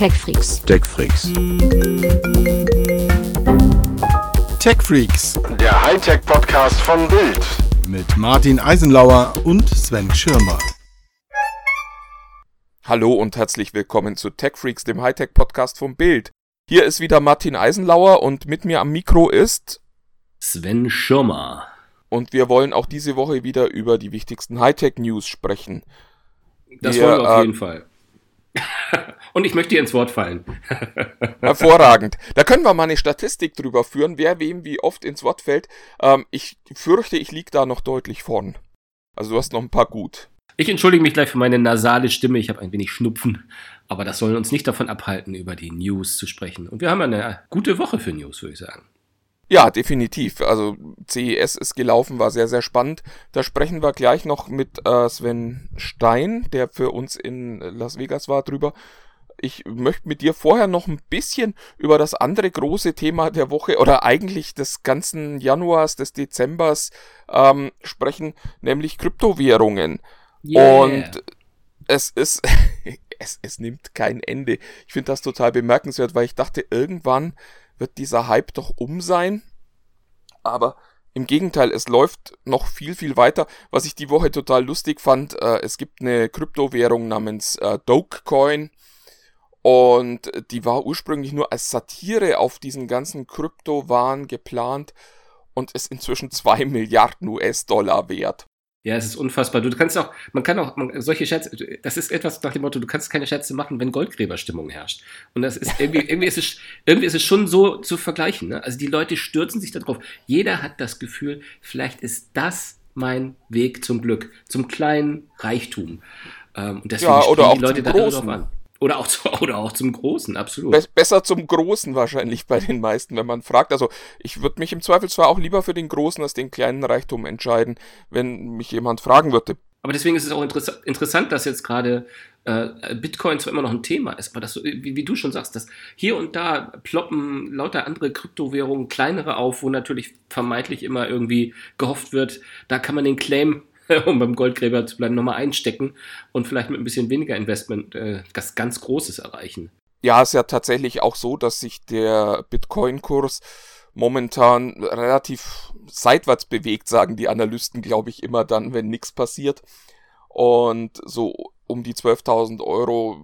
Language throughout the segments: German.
TechFreaks. TechFreaks. TechFreaks Der Hightech-Podcast von Bild. mit Martin Eisenlauer und Sven Schirmer. Hallo und herzlich willkommen zu TechFreaks, dem Hightech-Podcast vom Bild. Hier ist wieder Martin Eisenlauer und mit mir am Mikro ist Sven Schirmer. und wir wollen auch diese Woche wieder über die wichtigsten Hightech-News sprechen. Das Wir, wollen wir auf äh, jeden Fall. Und ich möchte dir ins Wort fallen. Hervorragend. Da können wir mal eine Statistik drüber führen, wer wem wie oft ins Wort fällt. Ähm, ich fürchte, ich lieg da noch deutlich vorn. Also du hast noch ein paar gut. Ich entschuldige mich gleich für meine nasale Stimme. Ich habe ein wenig Schnupfen. Aber das soll uns nicht davon abhalten, über die News zu sprechen. Und wir haben eine gute Woche für News, würde ich sagen. Ja, definitiv. Also CES ist gelaufen, war sehr, sehr spannend. Da sprechen wir gleich noch mit äh, Sven Stein, der für uns in Las Vegas war, drüber. Ich möchte mit dir vorher noch ein bisschen über das andere große Thema der Woche oder eigentlich des ganzen Januars, des Dezembers ähm, sprechen, nämlich Kryptowährungen. Und es ist, es, es nimmt kein Ende. Ich finde das total bemerkenswert, weil ich dachte, irgendwann wird dieser Hype doch um sein. Aber im Gegenteil, es läuft noch viel, viel weiter. Was ich die Woche total lustig fand, äh, es gibt eine Kryptowährung namens äh, Dogecoin. Und die war ursprünglich nur als Satire auf diesen ganzen Kryptowahn geplant und ist inzwischen zwei Milliarden US-Dollar wert. Ja, es ist unfassbar. Du kannst auch, man kann auch man, solche Scherze, das ist etwas nach dem Motto, du kannst keine Scherze machen, wenn Goldgräberstimmung herrscht. Und das ist irgendwie, irgendwie ist es, irgendwie ist es schon so zu vergleichen. Ne? Also die Leute stürzen sich da drauf. Jeder hat das Gefühl, vielleicht ist das mein Weg zum Glück, zum kleinen Reichtum. Ähm, und deswegen Ja, oder auch die Leute da drauf an. Oder auch, zu, oder auch zum Großen, absolut. Be besser zum Großen wahrscheinlich bei den meisten, wenn man fragt. Also ich würde mich im Zweifelsfall auch lieber für den Großen als den kleinen Reichtum entscheiden, wenn mich jemand fragen würde. Aber deswegen ist es auch interess interessant, dass jetzt gerade äh, Bitcoin zwar immer noch ein Thema ist, aber dass du, wie, wie du schon sagst, dass hier und da ploppen lauter andere Kryptowährungen, kleinere auf, wo natürlich vermeintlich immer irgendwie gehofft wird, da kann man den Claim, um beim Goldgräber zu bleiben, nochmal einstecken und vielleicht mit ein bisschen weniger Investment äh, das ganz Großes erreichen. Ja, ist ja tatsächlich auch so, dass sich der Bitcoin-Kurs momentan relativ seitwärts bewegt, sagen die Analysten, glaube ich, immer dann, wenn nichts passiert. Und so um die 12.000 Euro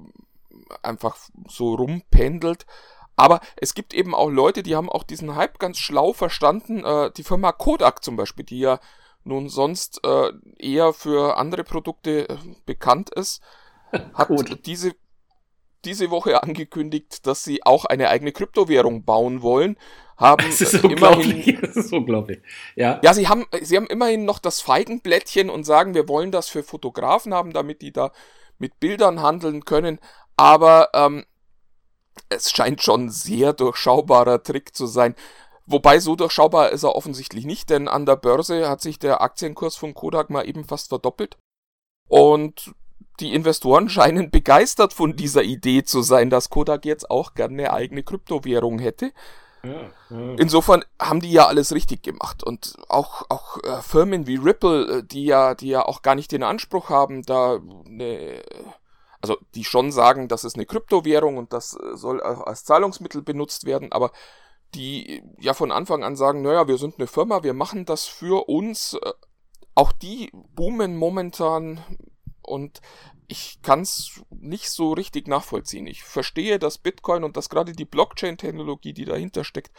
einfach so rumpendelt. Aber es gibt eben auch Leute, die haben auch diesen Hype ganz schlau verstanden. Äh, die Firma Kodak zum Beispiel, die ja nun sonst äh, eher für andere Produkte äh, bekannt ist, hat Gut. diese, diese Woche angekündigt, dass sie auch eine eigene Kryptowährung bauen wollen. Haben Es ist äh, unglaublich. Es ist unglaublich. Ja. ja, sie haben, sie haben immerhin noch das Feigenblättchen und sagen, wir wollen das für Fotografen haben, damit die da mit Bildern handeln können. Aber ähm, es scheint schon ein sehr durchschaubarer Trick zu sein. Wobei so durchschaubar ist er offensichtlich nicht, denn an der Börse hat sich der Aktienkurs von Kodak mal eben fast verdoppelt. Und die Investoren scheinen begeistert von dieser Idee zu sein, dass Kodak jetzt auch gerne eine eigene Kryptowährung hätte. Insofern haben die ja alles richtig gemacht und auch auch äh, Firmen wie Ripple, äh, die ja die ja auch gar nicht den Anspruch haben, da eine, also die schon sagen, das ist eine Kryptowährung und das äh, soll auch als Zahlungsmittel benutzt werden, aber die ja von Anfang an sagen, naja, wir sind eine Firma, wir machen das für uns. äh, Auch die boomen momentan und ich kann es nicht so richtig nachvollziehen. Ich verstehe, dass Bitcoin und dass gerade die Blockchain-Technologie, die dahinter steckt,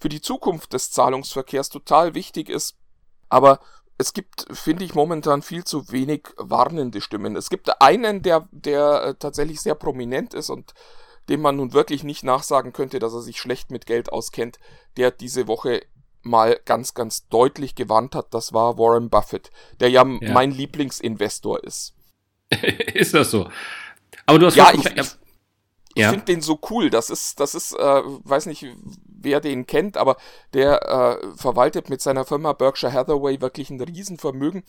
für die Zukunft des Zahlungsverkehrs total wichtig ist. Aber es gibt, finde ich, momentan viel zu wenig warnende Stimmen. Es gibt einen, der, der äh, tatsächlich sehr prominent ist und dem man nun wirklich nicht nachsagen könnte, dass er sich schlecht mit Geld auskennt, der diese Woche mal ganz, ganz deutlich gewarnt hat. Das war Warren Buffett, der ja, Ja. mein Lieblingsinvestor ist. ist das so? Aber du hast Ja, ich, recht. ich Ja. finde den so cool. Das ist, das ist, äh, weiß nicht, wer den kennt, aber der äh, verwaltet mit seiner Firma Berkshire Hathaway wirklich ein Riesenvermögen.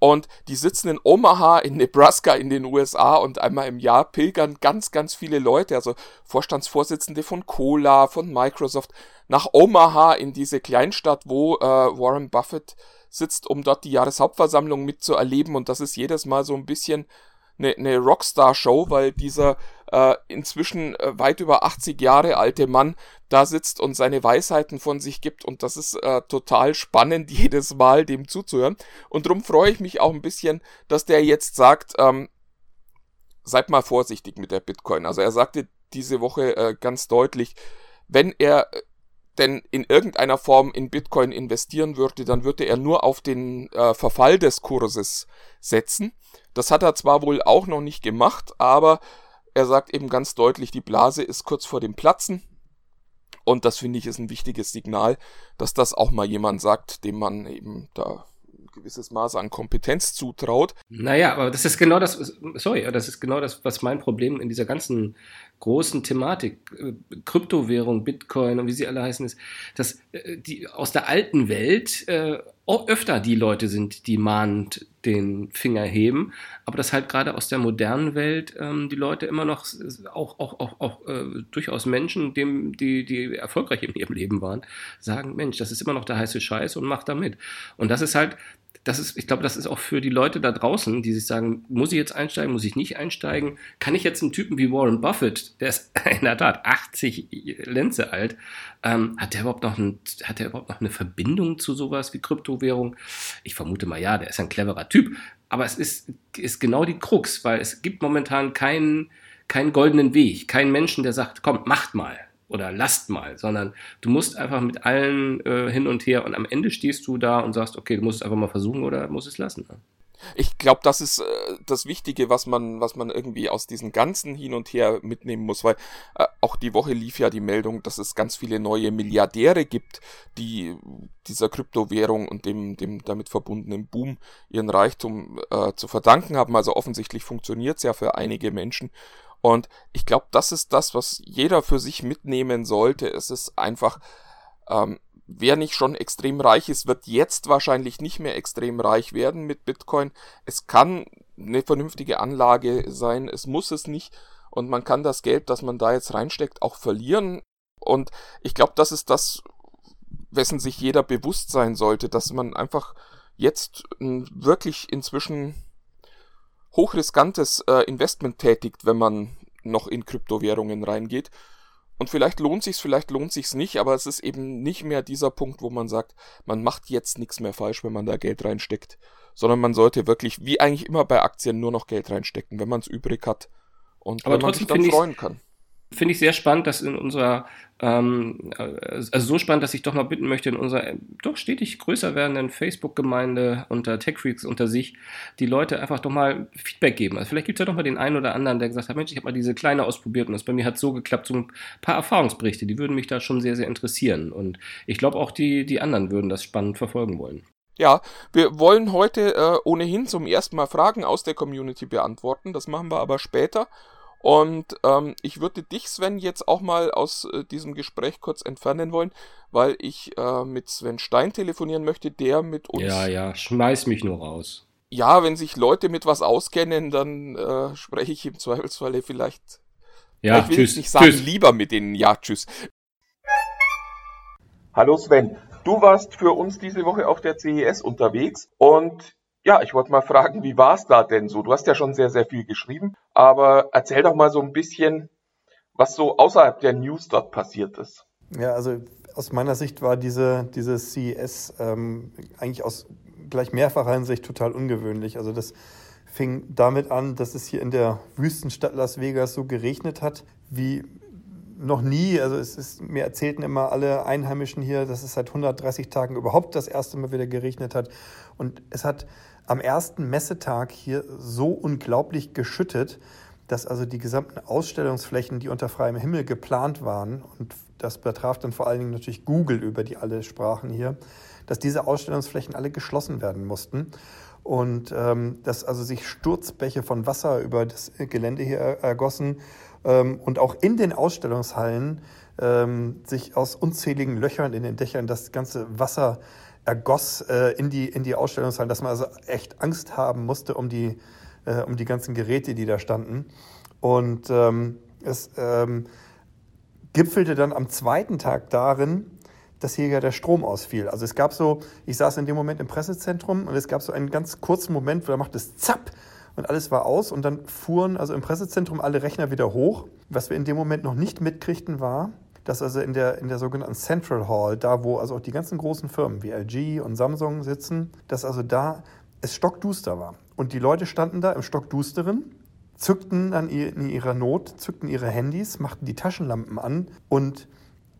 Und die sitzen in Omaha, in Nebraska, in den USA und einmal im Jahr pilgern ganz, ganz viele Leute, also Vorstandsvorsitzende von Cola, von Microsoft, nach Omaha in diese Kleinstadt, wo äh, Warren Buffett sitzt, um dort die Jahreshauptversammlung mitzuerleben. Und das ist jedes Mal so ein bisschen eine, eine Rockstar-Show, weil dieser äh, inzwischen äh, weit über 80 Jahre alte Mann da sitzt und seine Weisheiten von sich gibt und das ist äh, total spannend jedes Mal dem zuzuhören und darum freue ich mich auch ein bisschen, dass der jetzt sagt, ähm, seid mal vorsichtig mit der Bitcoin. Also er sagte diese Woche äh, ganz deutlich, wenn er äh, denn in irgendeiner Form in Bitcoin investieren würde, dann würde er nur auf den äh, Verfall des Kurses setzen. Das hat er zwar wohl auch noch nicht gemacht, aber er sagt eben ganz deutlich, die Blase ist kurz vor dem Platzen. Und das finde ich ist ein wichtiges Signal, dass das auch mal jemand sagt, dem man eben da gewisses Maß an Kompetenz zutraut. Naja, aber das ist genau das, sorry, das ist genau das, was mein Problem in dieser ganzen großen Thematik, äh, Kryptowährung, Bitcoin und wie sie alle heißen, ist, dass äh, die aus der alten Welt äh, öfter die Leute sind, die mahnend den Finger heben, aber dass halt gerade aus der modernen Welt ähm, die Leute immer noch auch, auch, auch, auch äh, durchaus Menschen, dem, die, die erfolgreich in ihrem Leben waren, sagen, Mensch, das ist immer noch der heiße Scheiß und mach da mit. Und das ist halt, das ist, ich glaube, das ist auch für die Leute da draußen, die sich sagen, muss ich jetzt einsteigen, muss ich nicht einsteigen? Kann ich jetzt einen Typen wie Warren Buffett, der ist in der Tat 80 Lenze alt, ähm, hat der überhaupt noch ein, hat der überhaupt noch eine Verbindung zu sowas wie Kryptowährung? Ich vermute mal ja, der ist ein cleverer Typ, aber es ist, ist genau die Krux, weil es gibt momentan keinen, keinen goldenen Weg, keinen Menschen, der sagt, komm, macht mal oder lasst mal, sondern du musst einfach mit allen äh, hin und her und am Ende stehst du da und sagst, okay, du musst es einfach mal versuchen oder musst es lassen. Ne? Ich glaube, das ist äh, das Wichtige, was man, was man irgendwie aus diesen ganzen Hin und Her mitnehmen muss, weil äh, auch die Woche lief ja die Meldung, dass es ganz viele neue Milliardäre gibt, die dieser Kryptowährung und dem, dem damit verbundenen Boom ihren Reichtum äh, zu verdanken haben. Also offensichtlich funktioniert es ja für einige Menschen. Und ich glaube, das ist das, was jeder für sich mitnehmen sollte. Es ist einfach, ähm, wer nicht schon extrem reich ist, wird jetzt wahrscheinlich nicht mehr extrem reich werden mit Bitcoin. Es kann eine vernünftige Anlage sein, es muss es nicht. Und man kann das Geld, das man da jetzt reinsteckt, auch verlieren. Und ich glaube, das ist das, wessen sich jeder bewusst sein sollte, dass man einfach jetzt wirklich inzwischen hochriskantes äh, Investment tätigt, wenn man noch in Kryptowährungen reingeht. Und vielleicht lohnt sich's, vielleicht lohnt sich's nicht, aber es ist eben nicht mehr dieser Punkt, wo man sagt, man macht jetzt nichts mehr falsch, wenn man da Geld reinsteckt, sondern man sollte wirklich, wie eigentlich immer bei Aktien, nur noch Geld reinstecken, wenn man es übrig hat und aber wenn man sich dann freuen kann. Finde ich sehr spannend, dass in unserer, ähm, also so spannend, dass ich doch mal bitten möchte, in unserer äh, doch stetig größer werdenden Facebook-Gemeinde unter TechFreaks unter sich, die Leute einfach doch mal Feedback geben. Also vielleicht gibt es ja doch mal den einen oder anderen, der gesagt hat, Mensch, ich habe mal diese kleine ausprobiert und das bei mir hat so geklappt, so ein paar Erfahrungsberichte, die würden mich da schon sehr, sehr interessieren. Und ich glaube auch die, die anderen würden das spannend verfolgen wollen. Ja, wir wollen heute äh, ohnehin zum ersten Mal Fragen aus der Community beantworten. Das machen wir aber später. Und ähm, ich würde dich, Sven, jetzt auch mal aus äh, diesem Gespräch kurz entfernen wollen, weil ich äh, mit Sven Stein telefonieren möchte, der mit uns. Ja, ja, schmeiß mich nur raus. Ja, wenn sich Leute mit was auskennen, dann äh, spreche ich im Zweifelsfalle vielleicht. Ja, ich will tschüss. nicht sagen, tschüss. lieber mit denen. Ja, tschüss. Hallo Sven, du warst für uns diese Woche auf der CES unterwegs und ja, ich wollte mal fragen, wie war es da denn so? Du hast ja schon sehr, sehr viel geschrieben, aber erzähl doch mal so ein bisschen, was so außerhalb der News dort passiert ist. Ja, also aus meiner Sicht war diese, diese CES ähm, eigentlich aus gleich mehrfacher Hinsicht total ungewöhnlich. Also das fing damit an, dass es hier in der Wüstenstadt Las Vegas so geregnet hat, wie noch nie. Also es ist, mir erzählten immer alle Einheimischen hier, dass es seit 130 Tagen überhaupt das erste Mal wieder geregnet hat. Und es hat am ersten Messetag hier so unglaublich geschüttet, dass also die gesamten Ausstellungsflächen, die unter freiem Himmel geplant waren, und das betraf dann vor allen Dingen natürlich Google, über die alle sprachen hier, dass diese Ausstellungsflächen alle geschlossen werden mussten und ähm, dass also sich Sturzbäche von Wasser über das Gelände hier ergossen ähm, und auch in den Ausstellungshallen ähm, sich aus unzähligen Löchern in den Dächern das ganze Wasser ergoss äh, in, die, in die Ausstellungshallen, dass man also echt Angst haben musste um die, äh, um die ganzen Geräte, die da standen. Und ähm, es ähm, gipfelte dann am zweiten Tag darin, dass hier ja der Strom ausfiel. Also es gab so, ich saß in dem Moment im Pressezentrum und es gab so einen ganz kurzen Moment, wo da macht es zapp und alles war aus und dann fuhren also im Pressezentrum alle Rechner wieder hoch. Was wir in dem Moment noch nicht mitkriegten war, dass also in der, in der sogenannten Central Hall, da wo also auch die ganzen großen Firmen wie LG und Samsung sitzen, dass also da es stockduster war. Und die Leute standen da im Stockdusteren, zückten dann in ihrer Not, zückten ihre Handys, machten die Taschenlampen an und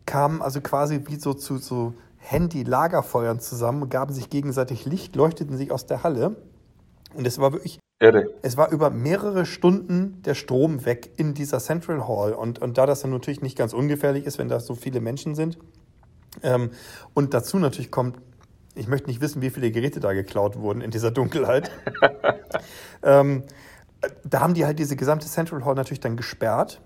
kamen also quasi wie so zu so Handy-Lagerfeuern zusammen, gaben sich gegenseitig Licht, leuchteten sich aus der Halle. Und es war wirklich Irre. es war über mehrere Stunden der Strom weg in dieser Central Hall. Und, und da das dann natürlich nicht ganz ungefährlich ist, wenn da so viele Menschen sind. Ähm, und dazu natürlich kommt, ich möchte nicht wissen, wie viele Geräte da geklaut wurden in dieser Dunkelheit. ähm, da haben die halt diese gesamte Central Hall natürlich dann gesperrt.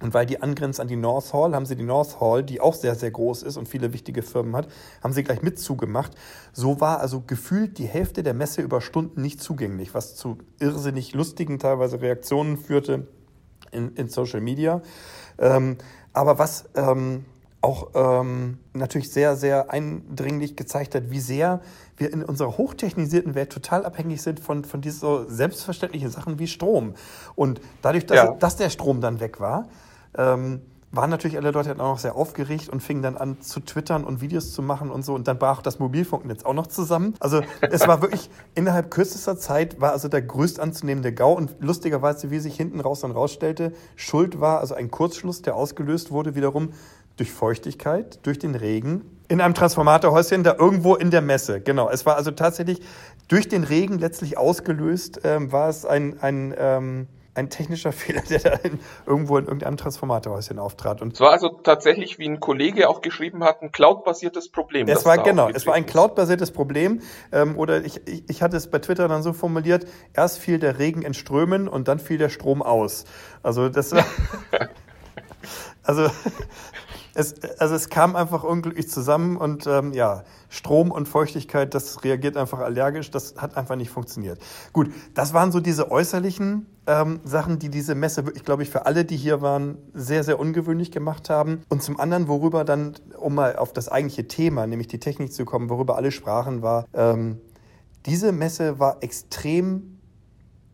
Und weil die angrenzt an die North Hall, haben sie die North Hall, die auch sehr, sehr groß ist und viele wichtige Firmen hat, haben sie gleich mit zugemacht. So war also gefühlt die Hälfte der Messe über Stunden nicht zugänglich, was zu irrsinnig lustigen teilweise Reaktionen führte in, in Social Media. Ähm, aber was ähm, auch ähm, natürlich sehr, sehr eindringlich gezeigt hat, wie sehr wir in unserer hochtechnisierten Welt total abhängig sind von, von diesen so selbstverständlichen Sachen wie Strom. Und dadurch, dass, Ja. dass der Strom dann weg war, ähm, waren natürlich alle Leute dann auch noch sehr aufgeregt und fingen dann an zu twittern und Videos zu machen und so. Und dann brach das Mobilfunknetz auch noch zusammen. Also es war wirklich innerhalb kürzester Zeit war also der größt anzunehmende GAU. Und lustigerweise, wie sich hinten raus dann rausstellte, Schuld war also ein Kurzschluss, der ausgelöst wurde wiederum durch Feuchtigkeit, durch den Regen, in einem Transformatorhäuschen da irgendwo in der Messe. Genau, es war also tatsächlich durch den Regen letztlich ausgelöst, ähm, war es ein, ein, ähm, ein technischer Fehler, der da in, irgendwo in irgendeinem Transformatorhäuschen auftrat. Und Es war also tatsächlich, wie ein Kollege auch geschrieben hat, ein cloud-basiertes Problem. es war genau, es war ein cloud-basiertes Problem. Ähm, oder ich, ich, ich hatte es bei Twitter dann so formuliert: Erst fiel der Regen in Strömen und dann fiel der Strom aus. Also das war, also es, also es kam einfach unglücklich zusammen und ähm, ja, Strom und Feuchtigkeit, das reagiert einfach allergisch, das hat einfach nicht funktioniert. Gut, das waren so diese äußerlichen ähm, Sachen, die diese Messe wirklich, glaube ich, für alle, die hier waren, sehr, sehr ungewöhnlich gemacht haben. Und zum anderen, worüber dann, um mal auf das eigentliche Thema, nämlich die Technik zu kommen, worüber alle sprachen, war, ähm, diese Messe war extrem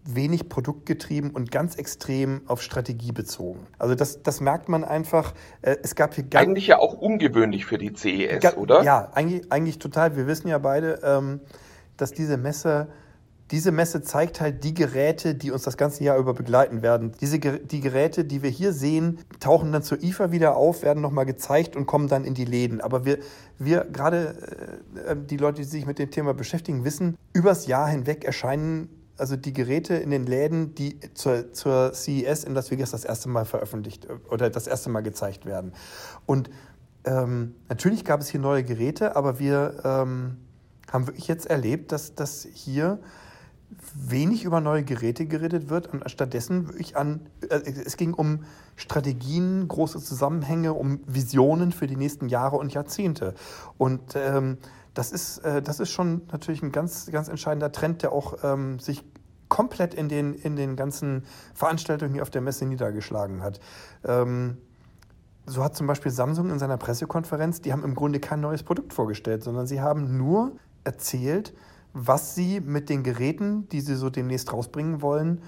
wenig produktgetrieben und ganz extrem auf Strategie bezogen. Also das, das merkt man einfach. Äh, Es gab hier ganz, Eigentlich ja auch ungewöhnlich für die CES, oder? Ja, eigentlich, eigentlich total. Wir wissen ja beide, ähm, dass diese Messe, diese Messe zeigt halt die Geräte, die uns das ganze Jahr über begleiten werden. Diese die Geräte, die wir hier sehen, tauchen dann zur IFA wieder auf, werden nochmal gezeigt und kommen dann in die Läden. Aber wir, wir gerade äh, äh, die Leute, die sich mit dem Thema beschäftigen, wissen, übers Jahr hinweg erscheinen also die Geräte in den Läden, die zur, zur CES in Las Vegas das erste Mal veröffentlicht äh, oder das erste Mal gezeigt werden. Und ähm, natürlich gab es hier neue Geräte, aber wir ähm, haben wirklich jetzt erlebt, dass, dass hier wenig über neue Geräte geredet wird und stattdessen wirklich an, äh, es ging um Strategien, große Zusammenhänge, um Visionen für die nächsten Jahre und Jahrzehnte. Und ähm, das, ist, äh, das ist schon natürlich ein ganz, ganz entscheidender Trend, der auch ähm, sich komplett in den, in den ganzen Veranstaltungen hier auf der Messe niedergeschlagen hat. Ähm, so hat zum Beispiel Samsung in seiner Pressekonferenz, die haben im Grunde kein neues Produkt vorgestellt, sondern sie haben nur erzählt, was sie mit den Geräten, die sie so demnächst rausbringen wollen,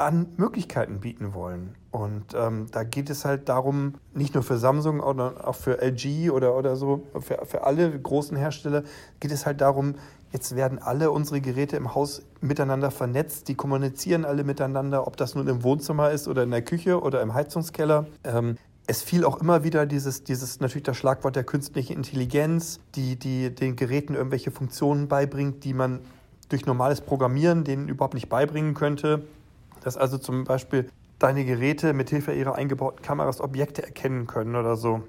an Möglichkeiten bieten wollen. Und ähm, da geht es halt darum, nicht nur für Samsung, sondern auch für LG oder, oder so, für, für alle großen Hersteller, geht es halt darum, jetzt werden alle unsere Geräte im Haus miteinander vernetzt, die kommunizieren alle miteinander, ob das nun im Wohnzimmer ist oder in der Küche oder im Heizungskeller. Ähm, es fiel auch immer wieder dieses, dieses natürlich das Schlagwort der künstlichen Intelligenz, die, die den Geräten irgendwelche Funktionen beibringt, die man durch normales Programmieren denen überhaupt nicht beibringen könnte. Dass also zum Beispiel deine Geräte mit Hilfe ihrer eingebauten Kameras Objekte erkennen können oder so.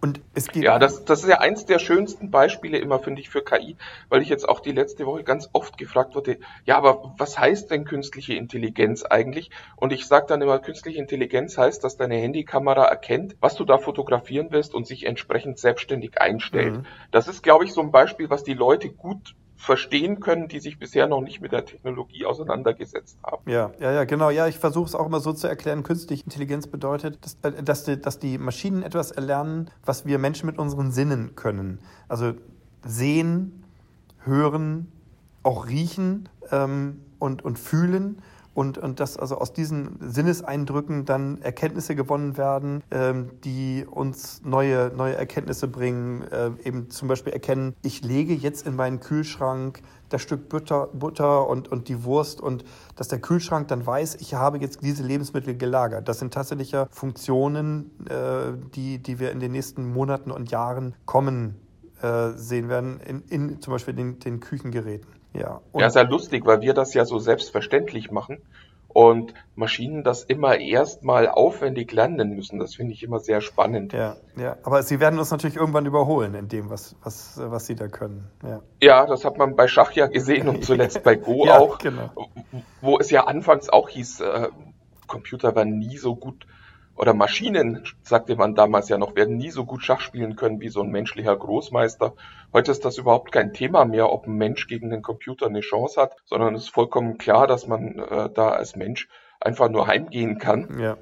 Und es geht Ja, das, das ist ja eins der schönsten Beispiele immer, finde ich, für KI, weil ich jetzt auch die letzte Woche ganz oft gefragt wurde, ja, aber was heißt denn künstliche Intelligenz eigentlich? Und ich sage dann immer, künstliche Intelligenz heißt, dass deine Handykamera erkennt, was du da fotografieren willst und sich entsprechend selbstständig einstellt. Mhm. Das ist, glaube ich, so ein Beispiel, was die Leute gut verstehen können, die sich bisher noch nicht mit der Technologie auseinandergesetzt haben. Ja, ja, ja, genau. Ja, ich versuche es auch immer so zu erklären. Künstliche Intelligenz bedeutet, dass, äh, dass, die, dass die Maschinen etwas erlernen, was wir Menschen mit unseren Sinnen können. Also sehen, hören, auch riechen. Ähm, und, und fühlen und, und dass also aus diesen Sinneseindrücken dann Erkenntnisse gewonnen werden, ähm, die uns neue, neue Erkenntnisse bringen. Äh, eben zum Beispiel erkennen, ich lege jetzt in meinen Kühlschrank das Stück Butter, Butter und, und die Wurst und dass der Kühlschrank dann weiß, ich habe jetzt diese Lebensmittel gelagert. Das sind tatsächlich ja Funktionen, äh, die, die wir in den nächsten Monaten und Jahren kommen äh, sehen werden, in, in zum Beispiel den, den Küchengeräten. Ja, und ja, sehr lustig, weil wir das ja so selbstverständlich machen und Maschinen das immer erstmal aufwendig lernen müssen. Das finde ich immer sehr spannend. Ja, ja, aber sie werden uns natürlich irgendwann überholen in dem, was, was, was sie da können. Ja. ja, das hat man bei Schach ja gesehen und zuletzt bei Go ja, auch, genau. wo es ja anfangs auch hieß, äh, Computer waren nie so gut oder Maschinen, sagte man damals ja noch, werden nie so gut Schach spielen können wie so ein menschlicher Großmeister. Heute ist das überhaupt kein Thema mehr, ob ein Mensch gegen den Computer eine Chance hat, sondern es ist vollkommen klar, dass man äh, da als Mensch einfach nur heimgehen kann. Ja.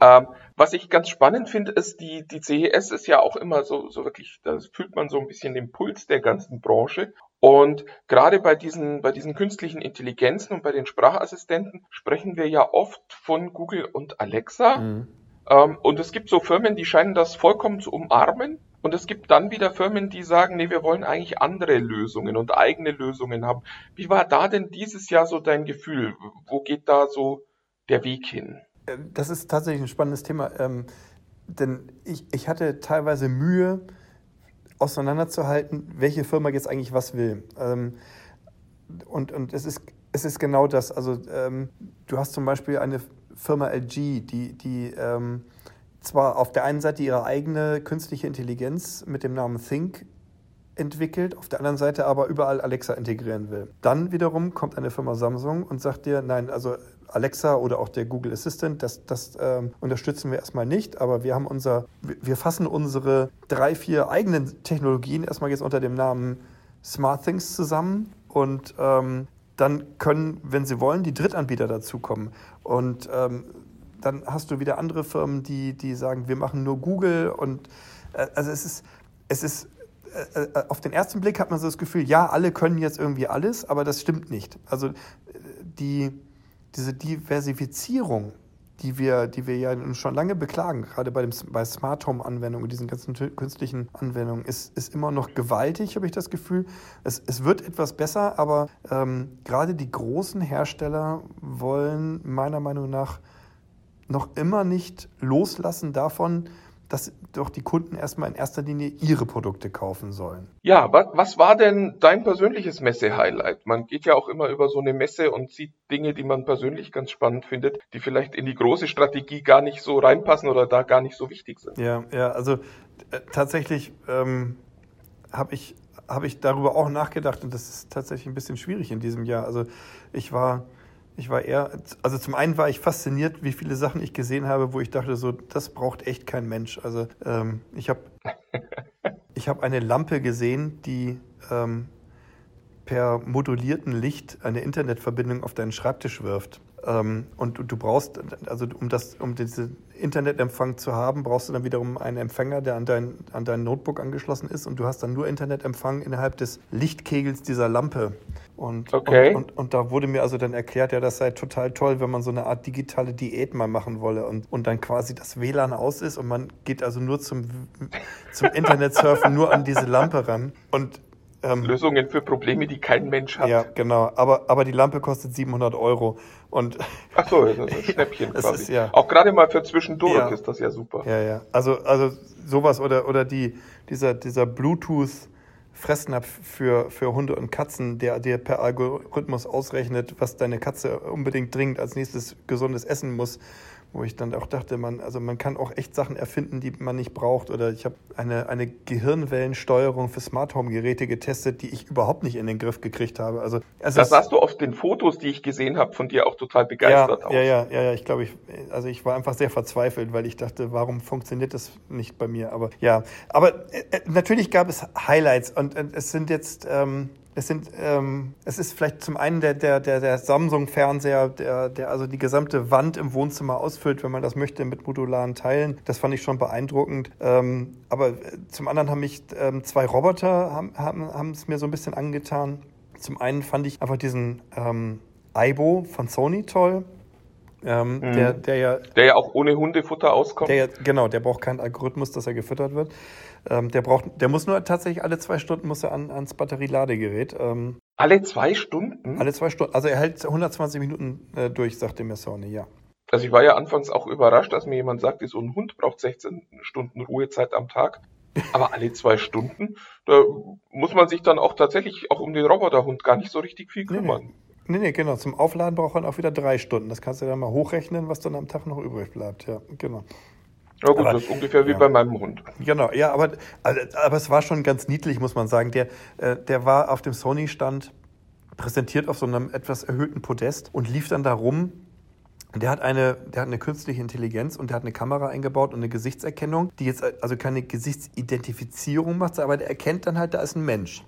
Ähm, was ich ganz spannend finde, ist, die, die CES ist ja auch immer so, so wirklich, da fühlt man so ein bisschen den Puls der ganzen Branche. Und gerade bei diesen, bei diesen künstlichen Intelligenzen und bei den Sprachassistenten sprechen wir ja oft von Google und Alexa. Mhm. Ähm, und es gibt so Firmen, die scheinen das vollkommen zu umarmen. Und es gibt dann wieder Firmen, die sagen, nee, wir wollen eigentlich andere Lösungen und eigene Lösungen haben. Wie war da denn dieses Jahr so dein Gefühl? Wo geht da so der Weg hin? Äh, das ist tatsächlich ein spannendes Thema. Ähm, denn ich, ich hatte teilweise Mühe, auseinanderzuhalten, welche Firma jetzt eigentlich was will. Ähm, und, und es ist es ist genau das. Also ähm, du hast zum Beispiel eine Firma LG, die, die ähm, zwar auf der einen Seite ihre eigene künstliche Intelligenz mit dem Namen Think entwickelt, auf der anderen Seite aber überall Alexa integrieren will. Dann wiederum kommt eine Firma Samsung und sagt dir, nein, also Alexa oder auch der Google Assistant, das, das ähm, unterstützen wir erstmal nicht, aber wir haben unser, wir fassen unsere drei, vier eigenen Technologien erstmal jetzt unter dem Namen SmartThings zusammen und ähm, dann können, wenn sie wollen, die Drittanbieter dazukommen. Und ähm, dann hast du wieder andere Firmen, die, die sagen, wir machen nur Google. Und äh, also es ist, es ist äh, äh, auf den ersten Blick hat man so das Gefühl, ja, alle können jetzt irgendwie alles, aber das stimmt nicht. Also äh, die, diese Diversifizierung die wir, die wir ja schon lange beklagen, gerade bei, dem, bei Smart Home Anwendungen, diesen ganzen künstlichen Anwendungen, ist, ist immer noch gewaltig, habe ich das Gefühl. Es, es wird etwas besser, aber ähm, gerade die großen Hersteller wollen meiner Meinung nach noch immer nicht loslassen davon, dass doch die Kunden erstmal in erster Linie ihre Produkte kaufen sollen. Ja, was, was war denn dein persönliches Messe-Highlight? Man geht ja auch immer über so eine Messe und sieht Dinge, die man persönlich ganz spannend findet, die vielleicht in die große Strategie gar nicht so reinpassen oder da gar nicht so wichtig sind. Ja, ja, also äh, tatsächlich ähm, habe ich, hab ich darüber auch nachgedacht und das ist tatsächlich ein bisschen schwierig in diesem Jahr. Also ich war ich war eher, also zum einen war ich fasziniert, wie viele Sachen ich gesehen habe, wo ich dachte, so, das braucht echt kein Mensch. Also ähm, ich habe ich hab eine Lampe gesehen, die ähm, per modulierten Licht eine Internetverbindung auf deinen Schreibtisch wirft. Ähm, und du, du, brauchst, also um, das, um diesen Internetempfang zu haben, brauchst du dann wiederum einen Empfänger, der an dein, an dein Notebook angeschlossen ist und du hast dann nur Internetempfang innerhalb des Lichtkegels dieser Lampe. Und, okay. und, und, und, da wurde mir also dann erklärt, ja, das sei total toll, wenn man so eine Art digitale Diät mal machen wolle und, und dann quasi das WLAN aus ist und man geht also nur zum, zum Internetsurfen nur an diese Lampe ran. Und ähm, Lösungen für Probleme, die kein Mensch hat. Ja, genau. Aber, aber die Lampe kostet 700 Euro. Und Ach so, das ist ein Schnäppchen quasi. Ist, ja. Auch gerade mal für zwischendurch ja. ist das ja super. Ja, ja. Also, also sowas oder, oder die, dieser, dieser Bluetooth Fressnapf für, für Hunde und Katzen, der dir per Algorithmus ausrechnet, was deine Katze unbedingt dringend als nächstes gesundes essen muss wo ich dann auch dachte, man, also man kann auch echt Sachen erfinden, die man nicht braucht. Oder ich habe eine, eine Gehirnwellensteuerung für Smart Home Geräte getestet, die ich überhaupt nicht in den Griff gekriegt habe. Also, also das sahst du auf den Fotos, die ich gesehen habe, von dir auch total begeistert ja, aus. Ja, ja, ja, ja. Ich glaube, ich, also ich war einfach sehr verzweifelt, weil ich dachte, warum funktioniert das nicht bei mir? Aber ja, aber äh, äh natürlich gab es Highlights und äh, es sind jetzt ähm, es, sind, ähm, es ist vielleicht zum einen der, der, der, der Samsung-Fernseher, der, der also die gesamte Wand im Wohnzimmer ausfüllt, wenn man das möchte, mit modularen Teilen. Das fand ich schon beeindruckend. Ähm, aber äh, zum anderen haben mich ähm, zwei Roboter haben, haben, haben es mir so ein bisschen angetan. Zum einen fand ich einfach diesen ähm, Aibo von Sony toll. Ähm, Mhm. der, der ja Der ja auch ohne Hundefutter auskommt. Der, genau, der braucht keinen Algorithmus, dass er gefüttert wird. Ähm, der braucht, der muss nur tatsächlich alle zwei Stunden muss er an, ans Batterieladegerät. Ähm, Alle zwei Stunden? alle zwei Stunden. Also er hält 120 Minuten äh, durch, sagte mir Sony, ja. Also ich war ja anfangs auch überrascht, dass mir jemand sagte, so ein Hund braucht 16 Stunden Ruhezeit am Tag. Aber alle zwei Stunden, da muss man sich dann auch tatsächlich auch um den Roboterhund gar nicht so richtig viel Nee, kümmern. Nee, nee, genau. Zum Aufladen braucht er dann auch wieder drei Stunden. Das kannst du dann mal hochrechnen, was dann am Tag noch übrig bleibt. Ja, genau. Na gut, Aber- das ist ungefähr wie ja. bei meinem Hund. Genau, ja, aber, also, aber es war schon ganz niedlich, muss man sagen. Der, äh, der war auf dem Sony-Stand präsentiert auf so einem etwas erhöhten Podest und lief dann da rum. Der hat, eine, der hat eine künstliche Intelligenz und der hat eine Kamera eingebaut und eine Gesichtserkennung, die jetzt also keine Gesichtsidentifizierung macht, aber der erkennt dann halt, da ist ein Mensch.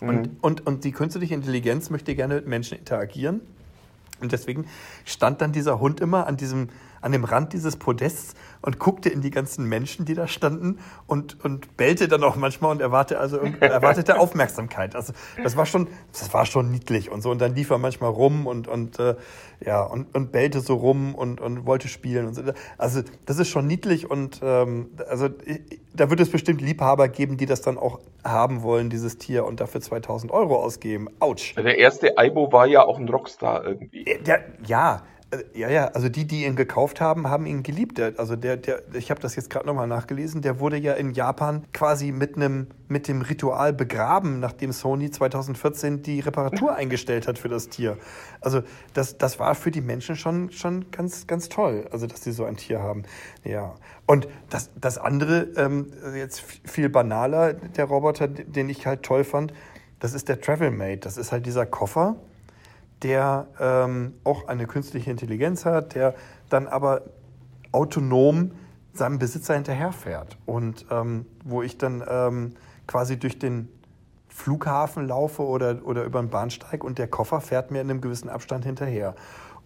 Und, und, und die künstliche Intelligenz möchte gerne mit Menschen interagieren. Und deswegen stand dann dieser Hund immer an, diesem, an dem Rand dieses Podests und guckte in die ganzen Menschen, die da standen und, und bellte dann auch manchmal und erwarte, also, erwartete Aufmerksamkeit. Also das war schon, das war schon niedlich und so. Und dann lief er manchmal rum und, und, äh, ja, und, und bellte so rum und, und wollte spielen und so. Also das ist schon niedlich und ähm, also da wird es bestimmt Liebhaber geben, die das dann auch haben wollen, dieses Tier, und dafür 2000 Euro ausgeben. Autsch. Der erste Aibo war ja auch ein Rockstar irgendwie. Der, ja, äh, ja, ja, also die, die ihn gekauft haben, haben ihn geliebt. Also der, der, ich habe das jetzt gerade nochmal nachgelesen, der wurde ja in Japan quasi mit einem, mit dem Ritual begraben, nachdem Sony 2014 die Reparatur eingestellt hat für das Tier. Also das, das war für die Menschen schon, schon ganz, ganz toll, also dass sie so ein Tier haben. Ja. Und das, das andere, ähm, jetzt viel banaler, der Roboter, den ich halt toll fand, das ist der Travelmate. Das ist halt dieser Koffer, der ähm, auch eine künstliche Intelligenz hat, der dann aber autonom seinem Besitzer hinterherfährt. Und ähm, wo ich dann ähm, quasi durch den Flughafen laufe oder, oder über den Bahnsteig und der Koffer fährt mir in einem gewissen Abstand hinterher.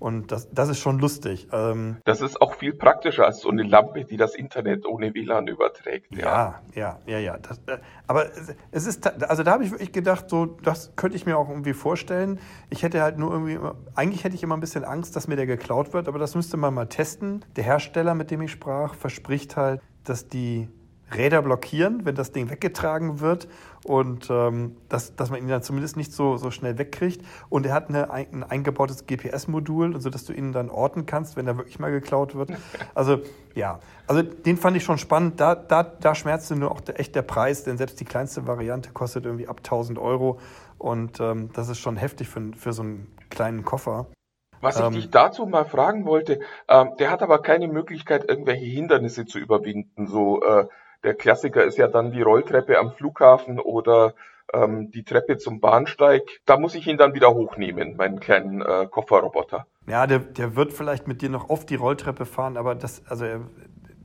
Und das, das ist schon lustig. Ähm, Das ist auch viel praktischer als so eine Lampe, die das Internet ohne WLAN überträgt. Ja, ja, ja, ja. Das, äh, aber es- ist, also da habe ich wirklich gedacht, so, das könnte ich mir auch irgendwie vorstellen. Ich hätte halt nur irgendwie, eigentlich hätte ich immer ein bisschen Angst, dass mir der geklaut wird, aber das müsste man mal testen. Der Hersteller, mit dem ich sprach, verspricht halt, dass die Räder blockieren, wenn das Ding weggetragen wird und ähm, dass, dass man ihn dann zumindest nicht so, so schnell wegkriegt. Und er hat eine, ein, ein eingebautes GPS-Modul, sodass du ihn dann orten kannst, wenn er wirklich mal geklaut wird. Also ja, also den fand ich schon spannend. Da, da, da schmerzte nur auch der, echt der Preis, denn selbst die kleinste Variante kostet irgendwie ab 1000 Euro. Und ähm, das ist schon heftig für, für so einen kleinen Koffer. Was ich Ähm, dich dazu mal fragen wollte, ähm, der hat aber keine Möglichkeit, irgendwelche Hindernisse zu überwinden. So, äh, der Klassiker ist ja dann die Rolltreppe am Flughafen oder ähm, die Treppe zum Bahnsteig. Da muss ich ihn dann wieder hochnehmen, meinen kleinen äh, Kofferroboter. Ja, der, der wird vielleicht mit dir noch auf die Rolltreppe fahren, aber das, also er,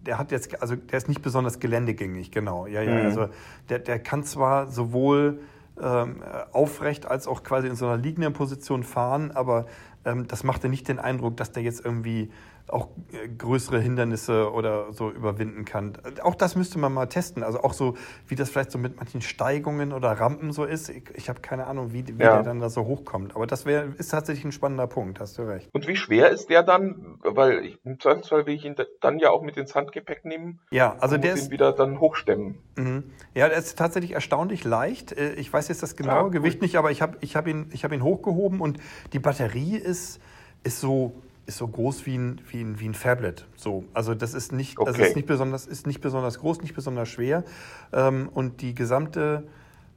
der hat jetzt, also der ist nicht besonders geländegängig, genau. Ja, ja. Mhm. Also der, der kann zwar sowohl ähm, aufrecht als auch quasi in so einer liegenden Position fahren, aber ähm, das macht ja nicht den Eindruck, dass der jetzt irgendwie auch äh, größere Hindernisse oder so überwinden kann. Auch das müsste man mal testen. Also auch so, wie das vielleicht so mit manchen Steigungen oder Rampen so ist. Ich, ich habe keine Ahnung, wie, wie Ja. der dann da so hochkommt. Aber das wäre ist tatsächlich ein spannender Punkt, hast du recht. Und wie schwer ist der dann? Weil ich, im Zweifelsfall will ich ihn da- dann ja auch mit ins Handgepäck nehmen Ja, also und der ist, wieder dann hochstemmen. Mhm. Ja, der ist tatsächlich erstaunlich leicht. Äh, Ich weiß jetzt das genaue cool. Gewicht nicht, aber ich habe ich hab ihn, ich hab ihn hochgehoben und die Batterie ist, ist, so, ist so groß wie ein, wie ein, wie ein Phablet. So. Also das ist nicht, das Okay. ist nicht, besonders, ist nicht besonders groß, nicht besonders schwer. Ähm, und die gesamte,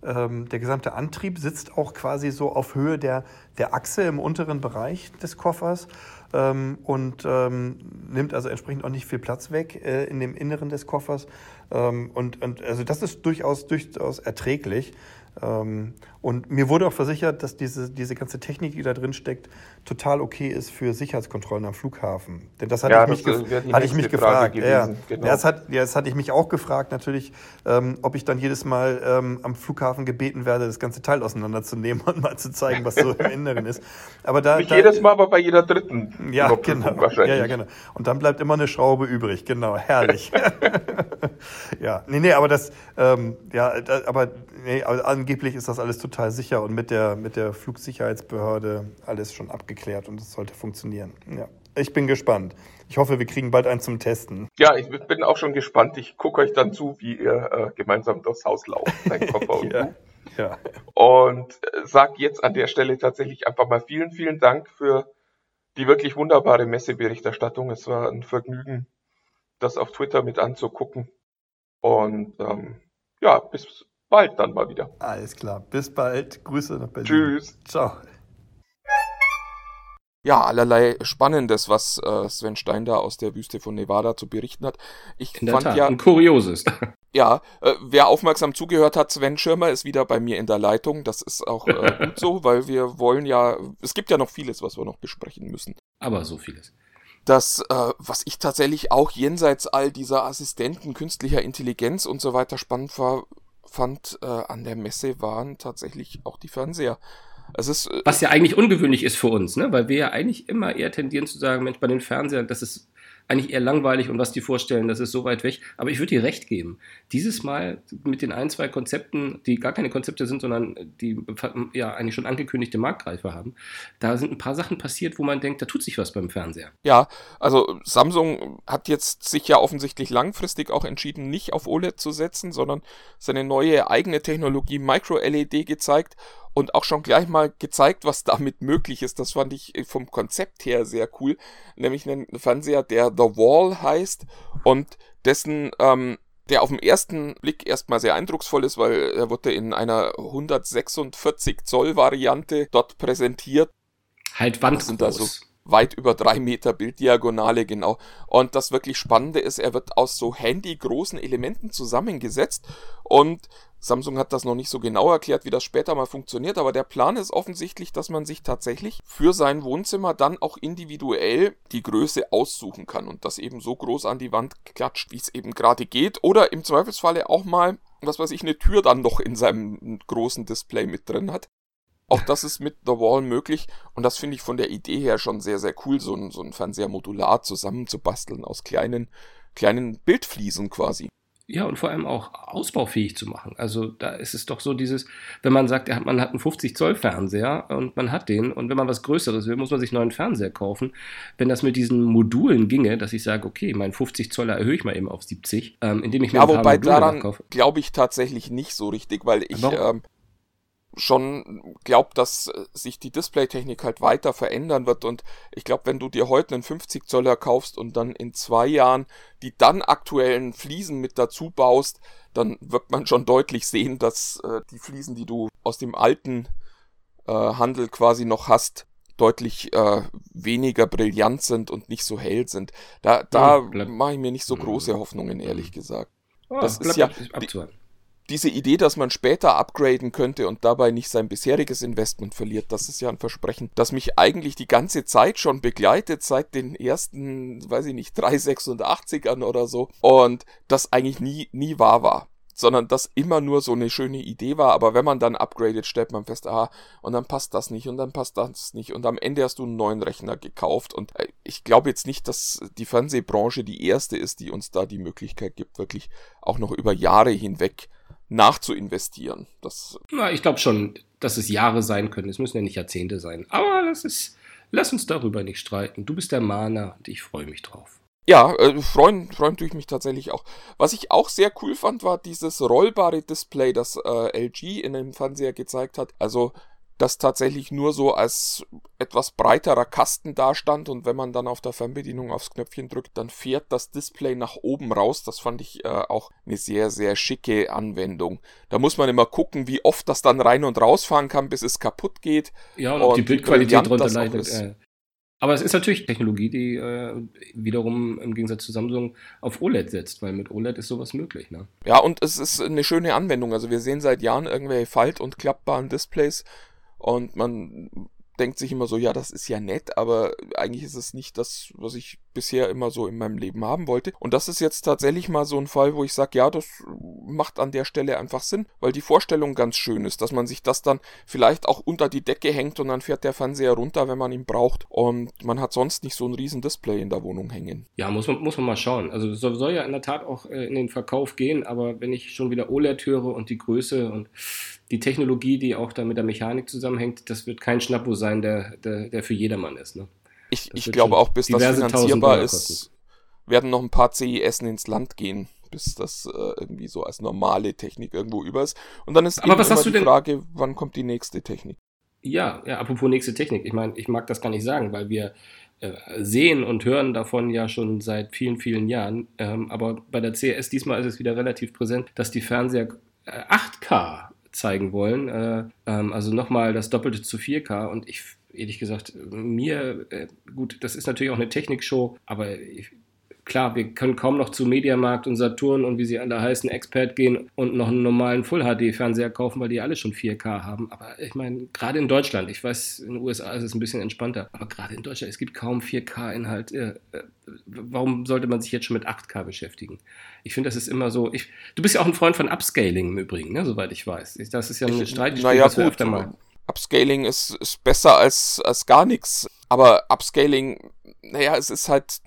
ähm, der gesamte Antrieb sitzt auch quasi so auf Höhe der, der Achse im unteren Bereich des Koffers ähm, und ähm, nimmt also entsprechend auch nicht viel Platz weg äh, in dem Inneren des Koffers. Ähm, und, und also das ist durchaus, durchaus erträglich. Ähm, und mir wurde auch versichert, dass diese, diese ganze Technik, die da drin steckt, total okay ist für Sicherheitskontrollen am Flughafen. Denn das hatte Ja, ich mich, das, äh, die hatte ich mich gefragt. Ja, gewesen, genau. ja, das, hat, ja, das hatte ich mich auch gefragt, natürlich, ähm, ob ich dann jedes Mal ähm, am Flughafen gebeten werde, das ganze Teil auseinanderzunehmen und mal zu zeigen, was so im Inneren ist. Aber da, Nicht da, jedes Mal, aber bei jeder dritten ja, Überprüfung genau. wahrscheinlich. Ja, ja, genau. Und dann bleibt immer eine Schraube übrig. Genau, herrlich. ja, nee, nee, aber das, ähm, ja, da, aber nee, aber angeblich ist das alles total sicher und mit der, mit der Flugsicherheitsbehörde alles schon abgeklärt und es sollte funktionieren. Ja. Ich bin gespannt. Ich hoffe, wir kriegen bald einen zum Testen. Ja, ich bin auch schon gespannt. Ich gucke euch dann zu, wie ihr äh, gemeinsam durchs Haus lauft, dein Koffer und Ja. du. Ja. Und äh, sag jetzt an der Stelle tatsächlich einfach mal vielen, vielen Dank für die wirklich wunderbare Messeberichterstattung. Es war ein Vergnügen, das auf Twitter mit anzugucken. Und ähm, ja, bis bald dann mal wieder. Alles klar. Bis bald. Grüße nach Berlin. Tschüss. Ciao. Ja, allerlei Spannendes, was äh, Sven Stein da aus der Wüste von Nevada zu berichten hat. Ich In der fand Tat. ja, Ein kurioses. ja, äh, wer aufmerksam zugehört hat, Sven Schirmer ist wieder bei mir in der Leitung. Das ist auch äh, gut so, weil wir wollen ja, es gibt ja noch vieles, was wir noch besprechen müssen. Aber so vieles. Das, äh, was ich tatsächlich auch jenseits all dieser Assistenten, künstlicher Intelligenz und so weiter spannend war, fand äh, an der Messe waren tatsächlich auch die Fernseher. Es ist äh, Was ja eigentlich ungewöhnlich ist für uns, ne? weil wir ja eigentlich immer eher tendieren zu sagen, Mensch, bei den Fernsehern, das ist eigentlich eher langweilig und was die vorstellen, das ist so weit weg. Aber ich würde dir recht geben. Dieses Mal mit den ein, zwei Konzepten, die gar keine Konzepte sind, sondern die ja eigentlich schon angekündigte Marktreife haben, da sind ein paar Sachen passiert, wo man denkt, da tut sich was beim Fernseher. Ja, also Samsung hat jetzt sich ja offensichtlich langfristig auch entschieden, nicht auf OLED zu setzen, sondern seine neue eigene Technologie Micro-LED gezeigt und auch schon gleich mal gezeigt, was damit möglich ist. Das fand ich vom Konzept her sehr cool, nämlich einen Fernseher, der The Wall heißt und dessen ähm, der auf den ersten Blick erstmal sehr eindrucksvoll ist, weil er wurde in einer 146 Zoll Variante dort präsentiert Halt das sind also wandgroß. weit über drei Meter Bilddiagonale, genau. Und das wirklich Spannende ist, er wird aus so handygroßen Elementen zusammengesetzt und Samsung hat das noch nicht so genau erklärt, wie das später mal funktioniert, aber der Plan ist offensichtlich, dass man sich tatsächlich für sein Wohnzimmer dann auch individuell die Größe aussuchen kann und das eben so groß an die Wand klatscht, wie es eben gerade geht. Oder im Zweifelsfalle auch mal, was weiß ich, eine Tür dann noch in seinem großen Display mit drin hat. Auch das ist mit The Wall möglich und das finde ich von der Idee her schon sehr, sehr cool, so ein, so ein Fernseher modular zusammenzubasteln aus kleinen, kleinen Bildfliesen quasi. Ja, und vor allem auch ausbaufähig zu machen. Also da ist es doch so dieses, wenn man sagt, man hat einen 50 Zoll Fernseher und man hat den und wenn man was Größeres will, muss man sich einen neuen Fernseher kaufen. Wenn das mit diesen Modulen ginge, dass ich sage, okay, meinen 50 Zoller erhöhe ich mal eben auf 70, ähm, indem ich mir Ja, ein paar wobei Module daran kaufe. glaube ich tatsächlich nicht so richtig, weil ich ähm, schon glaube, dass äh, sich die Displaytechnik halt weiter verändern wird und ich glaube, wenn du dir heute einen 50 Zoller kaufst und dann in zwei Jahren die dann aktuellen Fliesen mit dazu baust, dann wird man schon deutlich sehen, dass äh, die Fliesen, die du aus dem alten äh, Handel quasi noch hast, deutlich äh, weniger brillant sind und nicht so hell sind. Da, da Hm, mache ich mir nicht so Hm. große Hoffnungen, ehrlich gesagt Ah, das ist ja abzuwarten. Diese Idee, dass man später upgraden könnte und dabei nicht sein bisheriges Investment verliert, das ist ja ein Versprechen, das mich eigentlich die ganze Zeit schon begleitet, seit den ersten, weiß ich nicht, 386ern oder so. Und das eigentlich nie, nie wahr war. Sondern das immer nur so eine schöne Idee war, aber wenn man dann upgradet, stellt man fest, ah, und dann passt das nicht und dann passt das nicht und am Ende hast du einen neuen Rechner gekauft und äh, ich glaube jetzt nicht, dass die Fernsehbranche die erste ist, die uns da die Möglichkeit gibt, wirklich auch noch über Jahre hinweg nachzuinvestieren. Das, Na, ich glaube schon, dass es Jahre sein können. Es müssen ja nicht Jahrzehnte sein. Aber das ist, lass uns darüber nicht streiten. Du bist der Mahner und ich freue mich drauf. ja, äh, freuen, freuen tue ich mich tatsächlich auch. Was ich auch sehr cool fand, war dieses rollbare Display, das äh, LG in dem Fernseher gezeigt hat. Also, das tatsächlich nur so als etwas breiterer Kasten dastand und wenn man dann auf der Fernbedienung aufs Knöpfchen drückt, dann fährt das Display nach oben raus. Das fand ich äh, auch eine sehr, sehr schicke Anwendung. Da muss man immer gucken, wie oft das dann rein und rausfahren kann, bis es kaputt geht. Ja, und, die Und wie Bildqualität drunter leidet. Äh. Aber es ist natürlich Technologie, die äh, wiederum im Gegensatz zu Samsung auf OLED setzt, weil mit OLED ist sowas möglich. Ne? Ja, und es ist eine schöne Anwendung. Also wir sehen seit Jahren irgendwelche falt- und klappbaren Displays und man denkt sich immer so, ja, das ist ja nett, aber eigentlich ist es nicht das, was ich bisher immer so in meinem Leben haben wollte. Und das ist jetzt tatsächlich mal so ein Fall, wo ich sage, ja, das macht an der Stelle einfach Sinn, weil die Vorstellung ganz schön ist, dass man sich das dann vielleicht auch unter die Decke hängt und dann fährt der Fernseher runter, wenn man ihn braucht und man hat sonst nicht so ein riesen Display in der Wohnung hängen. Ja, muss man, muss man mal schauen. Also soll, soll ja in der Tat auch äh, in den Verkauf gehen, aber wenn ich schon wieder OLED höre und die Größe und die Technologie, die auch da mit der Mechanik zusammenhängt, das wird kein Schnappo sein, der, der, der für jedermann ist. Ne? Ich, ich glaube auch, bis das finanzierbar ist, werden noch ein paar CES ins Land gehen, bis das äh, irgendwie so als normale Technik irgendwo über ist. Und dann ist Aber was hast die du denn? Frage, wann kommt die nächste Technik? Ja, ja, apropos nächste Technik. Ich meine, ich mag das gar nicht sagen, weil wir äh, sehen und hören davon ja schon seit vielen, vielen Jahren. Ähm, aber bei der CES diesmal ist es wieder relativ präsent, dass die Fernseher äh, 8K zeigen wollen. Äh, ähm, also nochmal das Doppelte zu 4K. Und ich, ehrlich gesagt, mir, äh, gut, das ist natürlich auch eine Technikshow, aber ich, klar, wir können kaum noch zu Mediamarkt und Saturn und wie sie alle heißen, Expert gehen und noch einen normalen Full-HD-Fernseher kaufen, weil die alle schon 4K haben. Aber ich meine, gerade in Deutschland, ich weiß, in den USA ist es ein bisschen entspannter, aber gerade in Deutschland, es gibt kaum 4K-Inhalt. Äh, äh, warum sollte man sich jetzt schon mit 8K beschäftigen? Ich finde, das ist immer so. Ich, du bist ja auch ein Freund von Upscaling im Übrigen, ne, soweit ich weiß. Das ist ja ein Streitgespräch, naja, was wir gut, öfter mal. Upscaling ist, ist besser als, als gar nichts. Aber Upscaling, naja, es ist halt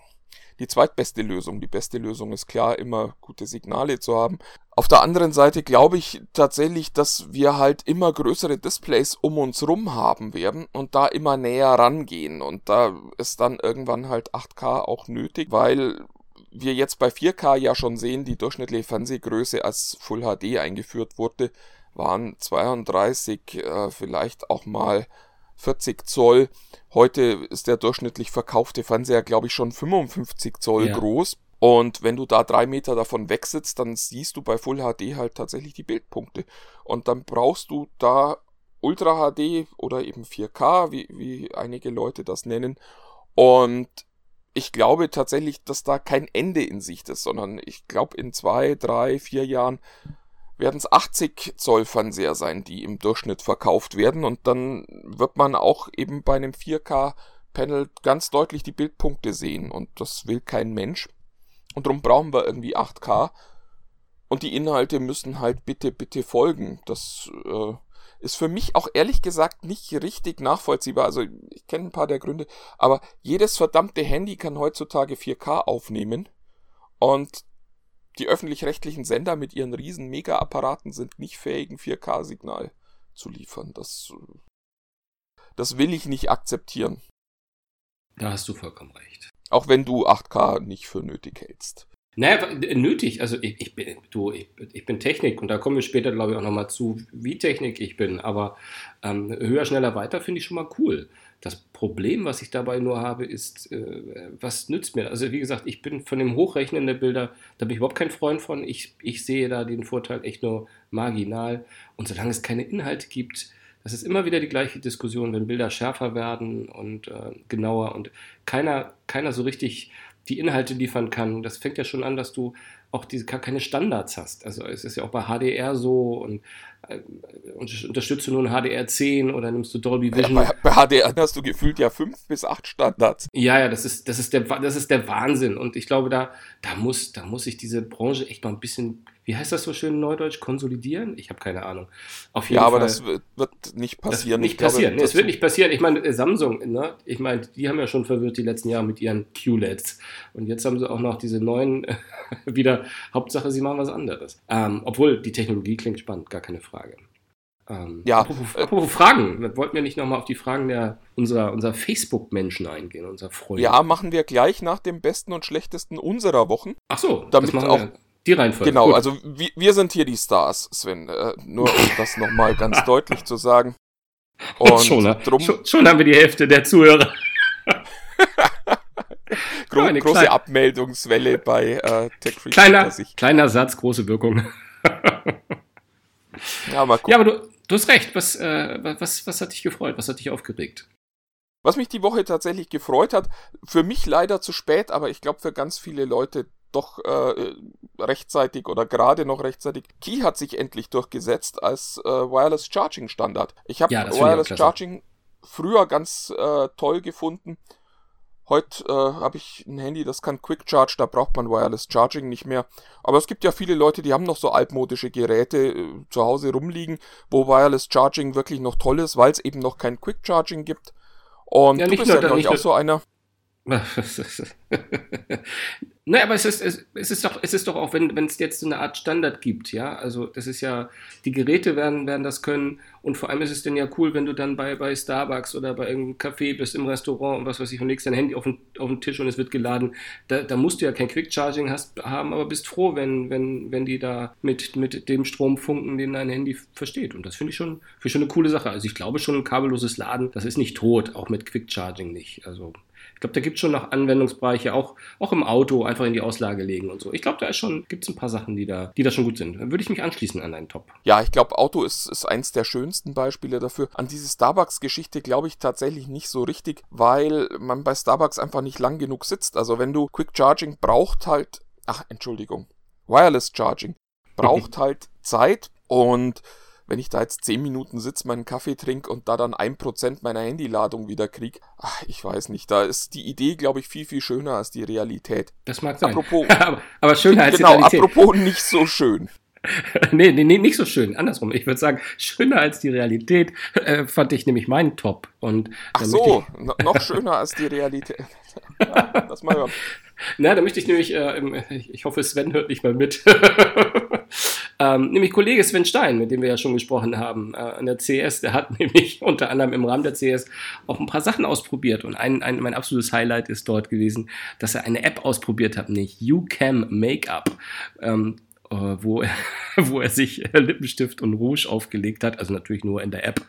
die zweitbeste Lösung. Die beste Lösung ist klar, immer gute Signale zu haben. Auf der anderen Seite glaube ich tatsächlich, dass wir halt immer größere Displays um uns rum haben werden und da immer näher rangehen. Und da ist dann irgendwann halt 8K auch nötig, weil wir jetzt bei 4K ja schon sehen, die durchschnittliche Fernsehgröße als Full HD eingeführt wurde, waren 32, äh, vielleicht auch mal 40 Zoll. Heute ist der durchschnittlich verkaufte Fernseher, glaube ich, schon 55 Zoll Ja. groß. Und wenn du da drei Meter davon weg sitzt, dann siehst du bei Full HD halt tatsächlich die Bildpunkte. Und dann brauchst du da Ultra HD oder eben 4K, wie, wie einige Leute das nennen. Und ich glaube tatsächlich, dass da kein Ende in Sicht ist, sondern ich glaube, in zwei, drei, vier Jahren werden es 80 Zoll Fernseher sein, die im Durchschnitt verkauft werden. Und dann wird man auch eben bei einem 4K-Panel ganz deutlich die Bildpunkte sehen. Und das will kein Mensch. Und darum brauchen wir irgendwie 8K. Und die Inhalte müssen halt bitte, bitte folgen. Das äh, ist für mich auch ehrlich gesagt nicht richtig nachvollziehbar. Also ich kenne ein paar der Gründe, aber jedes verdammte Handy kann heutzutage 4K aufnehmen. Und die öffentlich-rechtlichen Sender mit ihren riesen Mega-Apparaten sind nicht fähig, ein 4K-Signal zu liefern. Das, äh, das will ich nicht akzeptieren. Da hast du vollkommen recht. Auch wenn du 8K nicht für nötig hältst. Naja, w- nötig. Also ich, ich bin, du, ich, ich bin Technik und da kommen wir später, glaube ich, auch nochmal zu, wie Technik ich bin. Aber ähm, höher, schneller, weiter finde ich schon mal cool. Das Problem, was ich dabei nur habe, ist, äh, was nützt mir? Also wie gesagt, ich bin von dem Hochrechnen der Bilder, da bin ich überhaupt kein Freund von. Ich, ich sehe da den Vorteil echt nur marginal. Und solange es keine Inhalte gibt, das ist immer wieder die gleiche Diskussion, wenn Bilder schärfer werden und äh, genauer und keiner, keiner so richtig die Inhalte liefern kann. Das fängt ja schon an, dass du auch diese keine Standards hast. Also es ist ja auch bei HDR so und unterstützt du nur ein HDR 10 oder nimmst du Dolby Ja, Vision? bei, bei HDR hast du gefühlt ja fünf bis acht Standards. Ja, ja, das ist, das ist, der, das ist der Wahnsinn. Und ich glaube, da, da, muss, da muss sich diese Branche echt mal ein bisschen, wie heißt das so schön in Neudeutsch, konsolidieren? Ich habe keine Ahnung. Auf jeden Ja, aber Fall. das wird, wird nicht Das passieren. wird nicht Ich glaube, passieren. Nee, es dazu- wird nicht passieren. Ich meine, äh, Samsung, ne? ich meine, die haben ja schon verwirrt die letzten Jahre mit ihren QLEDs. Und jetzt haben sie auch noch diese neuen wieder. Hauptsache, sie machen was anderes. Ähm, obwohl, die Technologie klingt spannend, gar keine Frage. Ähm, Ja, Apropos, äh, apropos Fragen. Wollten wir nicht nochmal auf die Fragen der, unserer, unserer Facebook-Menschen eingehen, unserer Freunde? Ja, machen wir gleich nach dem besten und schlechtesten unserer Wochen. Ach so, damit das auch- wir. Die Reihenfolge. Genau, Gut. also wir, wir sind hier die Stars, Sven. Äh, nur um das nochmal ganz deutlich zu sagen. Und schon, ne? drum schon, schon haben wir die Hälfte der Zuhörer. gro eine große kleine- Abmeldungswelle bei äh, TechFreaks Kleiner, kleiner Satz, große Wirkung. Ja, mal gucken. Ja, aber du, du hast recht. Was, äh, was, was hat dich gefreut? Was hat dich aufgeregt? Was mich die Woche tatsächlich gefreut hat, für mich leider zu spät, aber ich glaube für ganz viele Leute doch äh, rechtzeitig oder gerade noch rechtzeitig. Key hat sich endlich durchgesetzt als äh, Wireless Charging Standard. Ich habe Ja, ich Wireless klasse. Charging früher ganz äh, toll gefunden Heute äh, habe ich ein Handy, das kann Quick Charge, da braucht man Wireless Charging nicht mehr. Aber es gibt ja viele Leute, die haben noch so altmodische Geräte äh, zu Hause rumliegen, wo Wireless Charging wirklich noch toll ist, weil es eben noch kein Quick Charging gibt. Und Ja, du bist nur ja, glaube ich, nicht auch so einer. Nein, aber es ist, es, es ist doch, es ist doch auch, wenn wenn es jetzt eine Art Standard gibt, ja. Also das ist ja, die Geräte werden, werden das können und vor allem ist es denn ja cool, wenn du dann bei, bei Starbucks oder bei irgendeinem Café bist, im Restaurant und was weiß ich und legst dein Handy auf den, auf den Tisch und es wird geladen. Da, da musst du ja kein Quick Charging hast, haben, aber bist froh, wenn, wenn, wenn die da mit, mit dem Strom funken, den dein Handy versteht. Und das finde ich schon, finde ich schon eine coole Sache. Also ich glaube schon, ein kabelloses Laden, das ist nicht tot, auch mit Quick Charging nicht. Also glaube, da gibt es schon noch Anwendungsbereiche, auch, auch im Auto einfach in die Auslage legen und so. Ich glaube, da ist schon, gibt es ein paar Sachen, die da, die da schon gut sind. Dann würde ich mich anschließen an deinen Top. Ja, ich glaube, Auto ist, ist eins der schönsten Beispiele dafür. An diese Starbucks-Geschichte glaube ich tatsächlich nicht so richtig, weil man bei Starbucks einfach nicht lang genug sitzt. Also wenn du Quick Charging braucht halt, ach, Entschuldigung, Wireless Charging braucht halt Zeit und wenn ich da jetzt 10 Minuten sitze, meinen Kaffee trinke und da dann 1% meiner Handyladung wieder krieg, ach, ich weiß nicht, da ist die Idee, glaube ich, viel, viel schöner als die Realität. Das mag sein. Apropos, aber, aber schöner als genau, die Realität. apropos nicht so schön. nee, nee, nee, nicht so schön. Andersrum. Ich würde sagen, schöner als die Realität äh, fand ich nämlich meinen Top. Und Ach so, noch schöner als die Realität. Ja, Lass mal hören. Ich, na, da möchte ich nämlich, äh, ich hoffe, Sven hört nicht mal mit. Ähm, nämlich Kollege Sven Stein, mit dem wir ja schon gesprochen haben, äh, an der CS, der hat nämlich unter anderem im Rahmen der CS auch ein paar Sachen ausprobiert. Und ein, ein, mein absolutes Highlight ist dort gewesen, dass er eine App ausprobiert hat, nämlich YouCam Makeup. Ähm, äh, wo er, wo er sich äh, Lippenstift und Rouge aufgelegt hat, also natürlich nur in der App.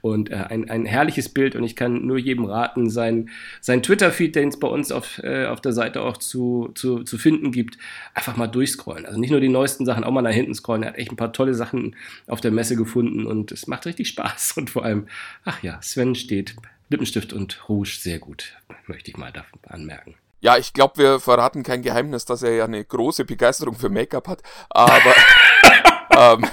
Und äh, ein, ein herrliches Bild und ich kann nur jedem raten, sein, sein Twitter-Feed, den es bei uns auf, äh, auf der Seite auch zu, zu, zu finden gibt, einfach mal durchscrollen. Also nicht nur die neuesten Sachen, auch mal nach hinten scrollen. Er hat echt ein paar tolle Sachen auf der Messe gefunden und es macht richtig Spaß. Und vor allem, ach ja, Sven steht Lippenstift und Rouge sehr gut, möchte ich mal anmerken. Ja, ich glaube, wir verraten kein Geheimnis, dass er ja eine große Begeisterung für Make-up hat. Aber ähm,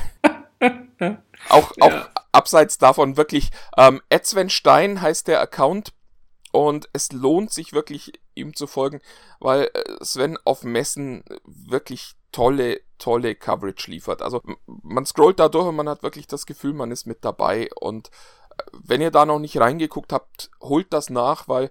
auch, auch Ja. abseits davon wirklich, ähm, Ed Sven Stein heißt der Account und es lohnt sich wirklich, ihm zu folgen, weil äh, Sven auf Messen wirklich tolle, tolle Coverage liefert. Also man scrollt da durch und man hat wirklich das Gefühl, man ist mit dabei. Und äh, wenn ihr da noch nicht reingeguckt habt, holt das nach, weil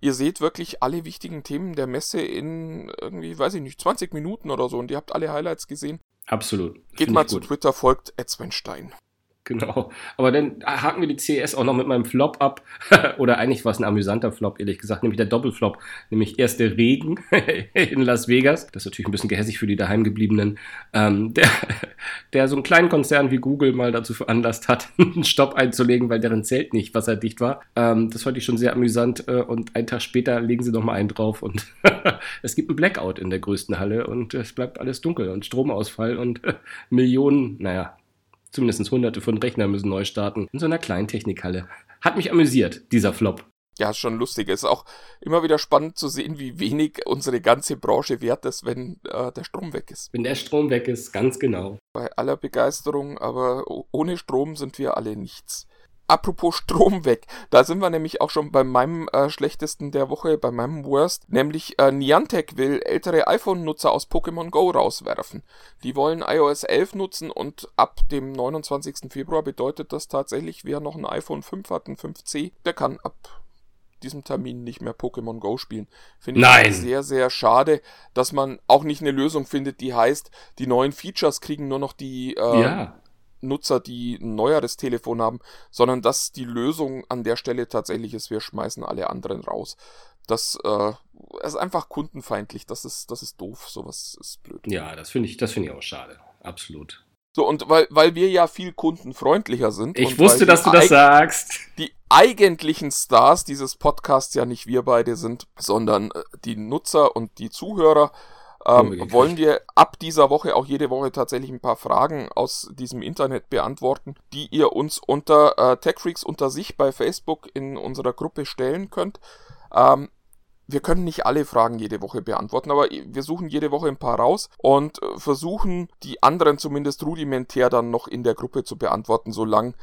ihr seht wirklich alle wichtigen Themen der Messe in irgendwie, weiß ich nicht, 20 Minuten oder so und ihr habt alle Highlights gesehen. Absolut. Geht Finde mal zu. Twitter, folgt Ed Sven Stein. Genau. Aber dann haken wir die CS auch noch mit meinem Flop ab. Oder eigentlich war es ein amüsanter Flop, ehrlich gesagt, nämlich der Doppelflop. Nämlich erst der Regen in Las Vegas. Das ist natürlich ein bisschen gehässig für die daheimgebliebenen. Ähm, der, der so einen kleinen Konzern wie Google mal dazu veranlasst hat, einen Stopp einzulegen, weil deren Zelt nicht wasserdicht war. Ähm, das fand ich schon sehr amüsant. Äh, und einen Tag später legen sie noch mal einen drauf und es gibt einen Blackout in der größten Halle und es bleibt alles dunkel und Stromausfall und Millionen, naja, zumindest hunderte von Rechnern müssen neu starten. In so einer kleinen Technikhalle. Hat mich amüsiert, dieser Flop. Ja, ist schon lustig. Es ist auch immer wieder spannend zu sehen, wie wenig unsere ganze Branche wert ist, wenn äh, der Strom weg ist. Wenn der Strom weg ist, ganz genau. Bei aller Begeisterung, aber ohne Strom sind wir alle nichts. Apropos Strom weg, da sind wir nämlich auch schon bei meinem äh, schlechtesten der Woche, bei meinem Worst, nämlich äh, Niantic will ältere iPhone-Nutzer aus Pokémon Go rauswerfen. Die wollen iOS 11 nutzen und ab dem 29. Februar bedeutet das tatsächlich, wer noch ein iPhone 5 hat, ein 5C, der kann ab diesem Termin nicht mehr Pokémon Go spielen. Finde ich sehr, sehr schade, dass man auch nicht eine Lösung findet, die heißt, die neuen Features kriegen nur noch die äh, ja. Nutzer, die ein neueres Telefon haben, sondern dass die Lösung an der Stelle tatsächlich ist, wir schmeißen alle anderen raus. Das äh, ist einfach kundenfeindlich, das ist, das ist doof, sowas ist blöd. Ja, das finde ich, das finde ich auch schade. Absolut. So, und weil, weil wir ja viel kundenfreundlicher sind. Ich wusste, dass du das sagst. die eigentlichen Stars dieses Podcasts ja nicht wir beide sind, sondern äh, die Nutzer und die Zuhörer, ähm, wollen wir ab dieser Woche auch jede Woche tatsächlich ein paar Fragen aus diesem Internet beantworten, die ihr uns unter äh, TechFreaks unter sich bei Facebook in unserer Gruppe stellen könnt. Ähm, wir können nicht alle Fragen jede Woche beantworten, aber wir suchen jede Woche ein paar raus und äh, versuchen, die anderen zumindest rudimentär dann noch in der Gruppe zu beantworten, solange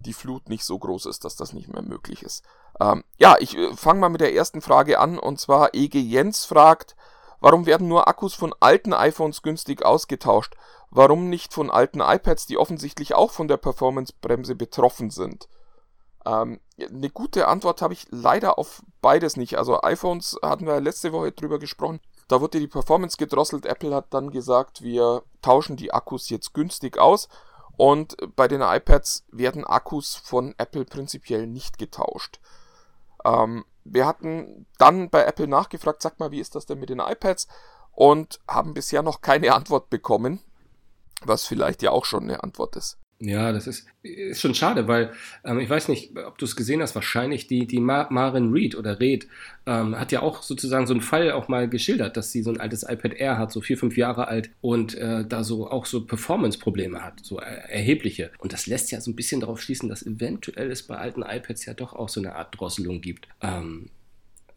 die Flut nicht so groß ist, dass das nicht mehr möglich ist. Ähm, ja, ich äh, fange mal mit der ersten Frage an und zwar EG Jens fragt, warum werden nur Akkus von alten iPhones günstig ausgetauscht? Warum nicht von alten iPads, die offensichtlich auch von der Performance-Bremse betroffen sind? Ähm, eine gute Antwort habe ich leider auf beides nicht. Also iPhones hatten wir letzte Woche drüber gesprochen. Da wurde die Performance gedrosselt. Apple hat dann gesagt, wir tauschen die Akkus jetzt günstig aus. Und bei den iPads werden Akkus von Apple prinzipiell nicht getauscht. Ähm, wir hatten dann bei Apple nachgefragt, sag mal, wie ist das denn mit den iPads? Und haben bisher noch keine Antwort bekommen, was vielleicht ja auch schon eine Antwort ist. Ja, das ist, ist schon schade, weil ähm, ich weiß nicht, ob du es gesehen hast, wahrscheinlich die, die Mar Maren Reed oder Reed ähm, hat ja auch sozusagen so einen Fall auch mal geschildert, dass sie so ein altes iPad Air hat, so vier, fünf Jahre alt und äh, da so auch so Performance-Probleme hat, so erhebliche. Und das lässt ja so ein bisschen darauf schließen, dass eventuell es bei alten iPads ja doch auch so eine Art Drosselung gibt. Ähm,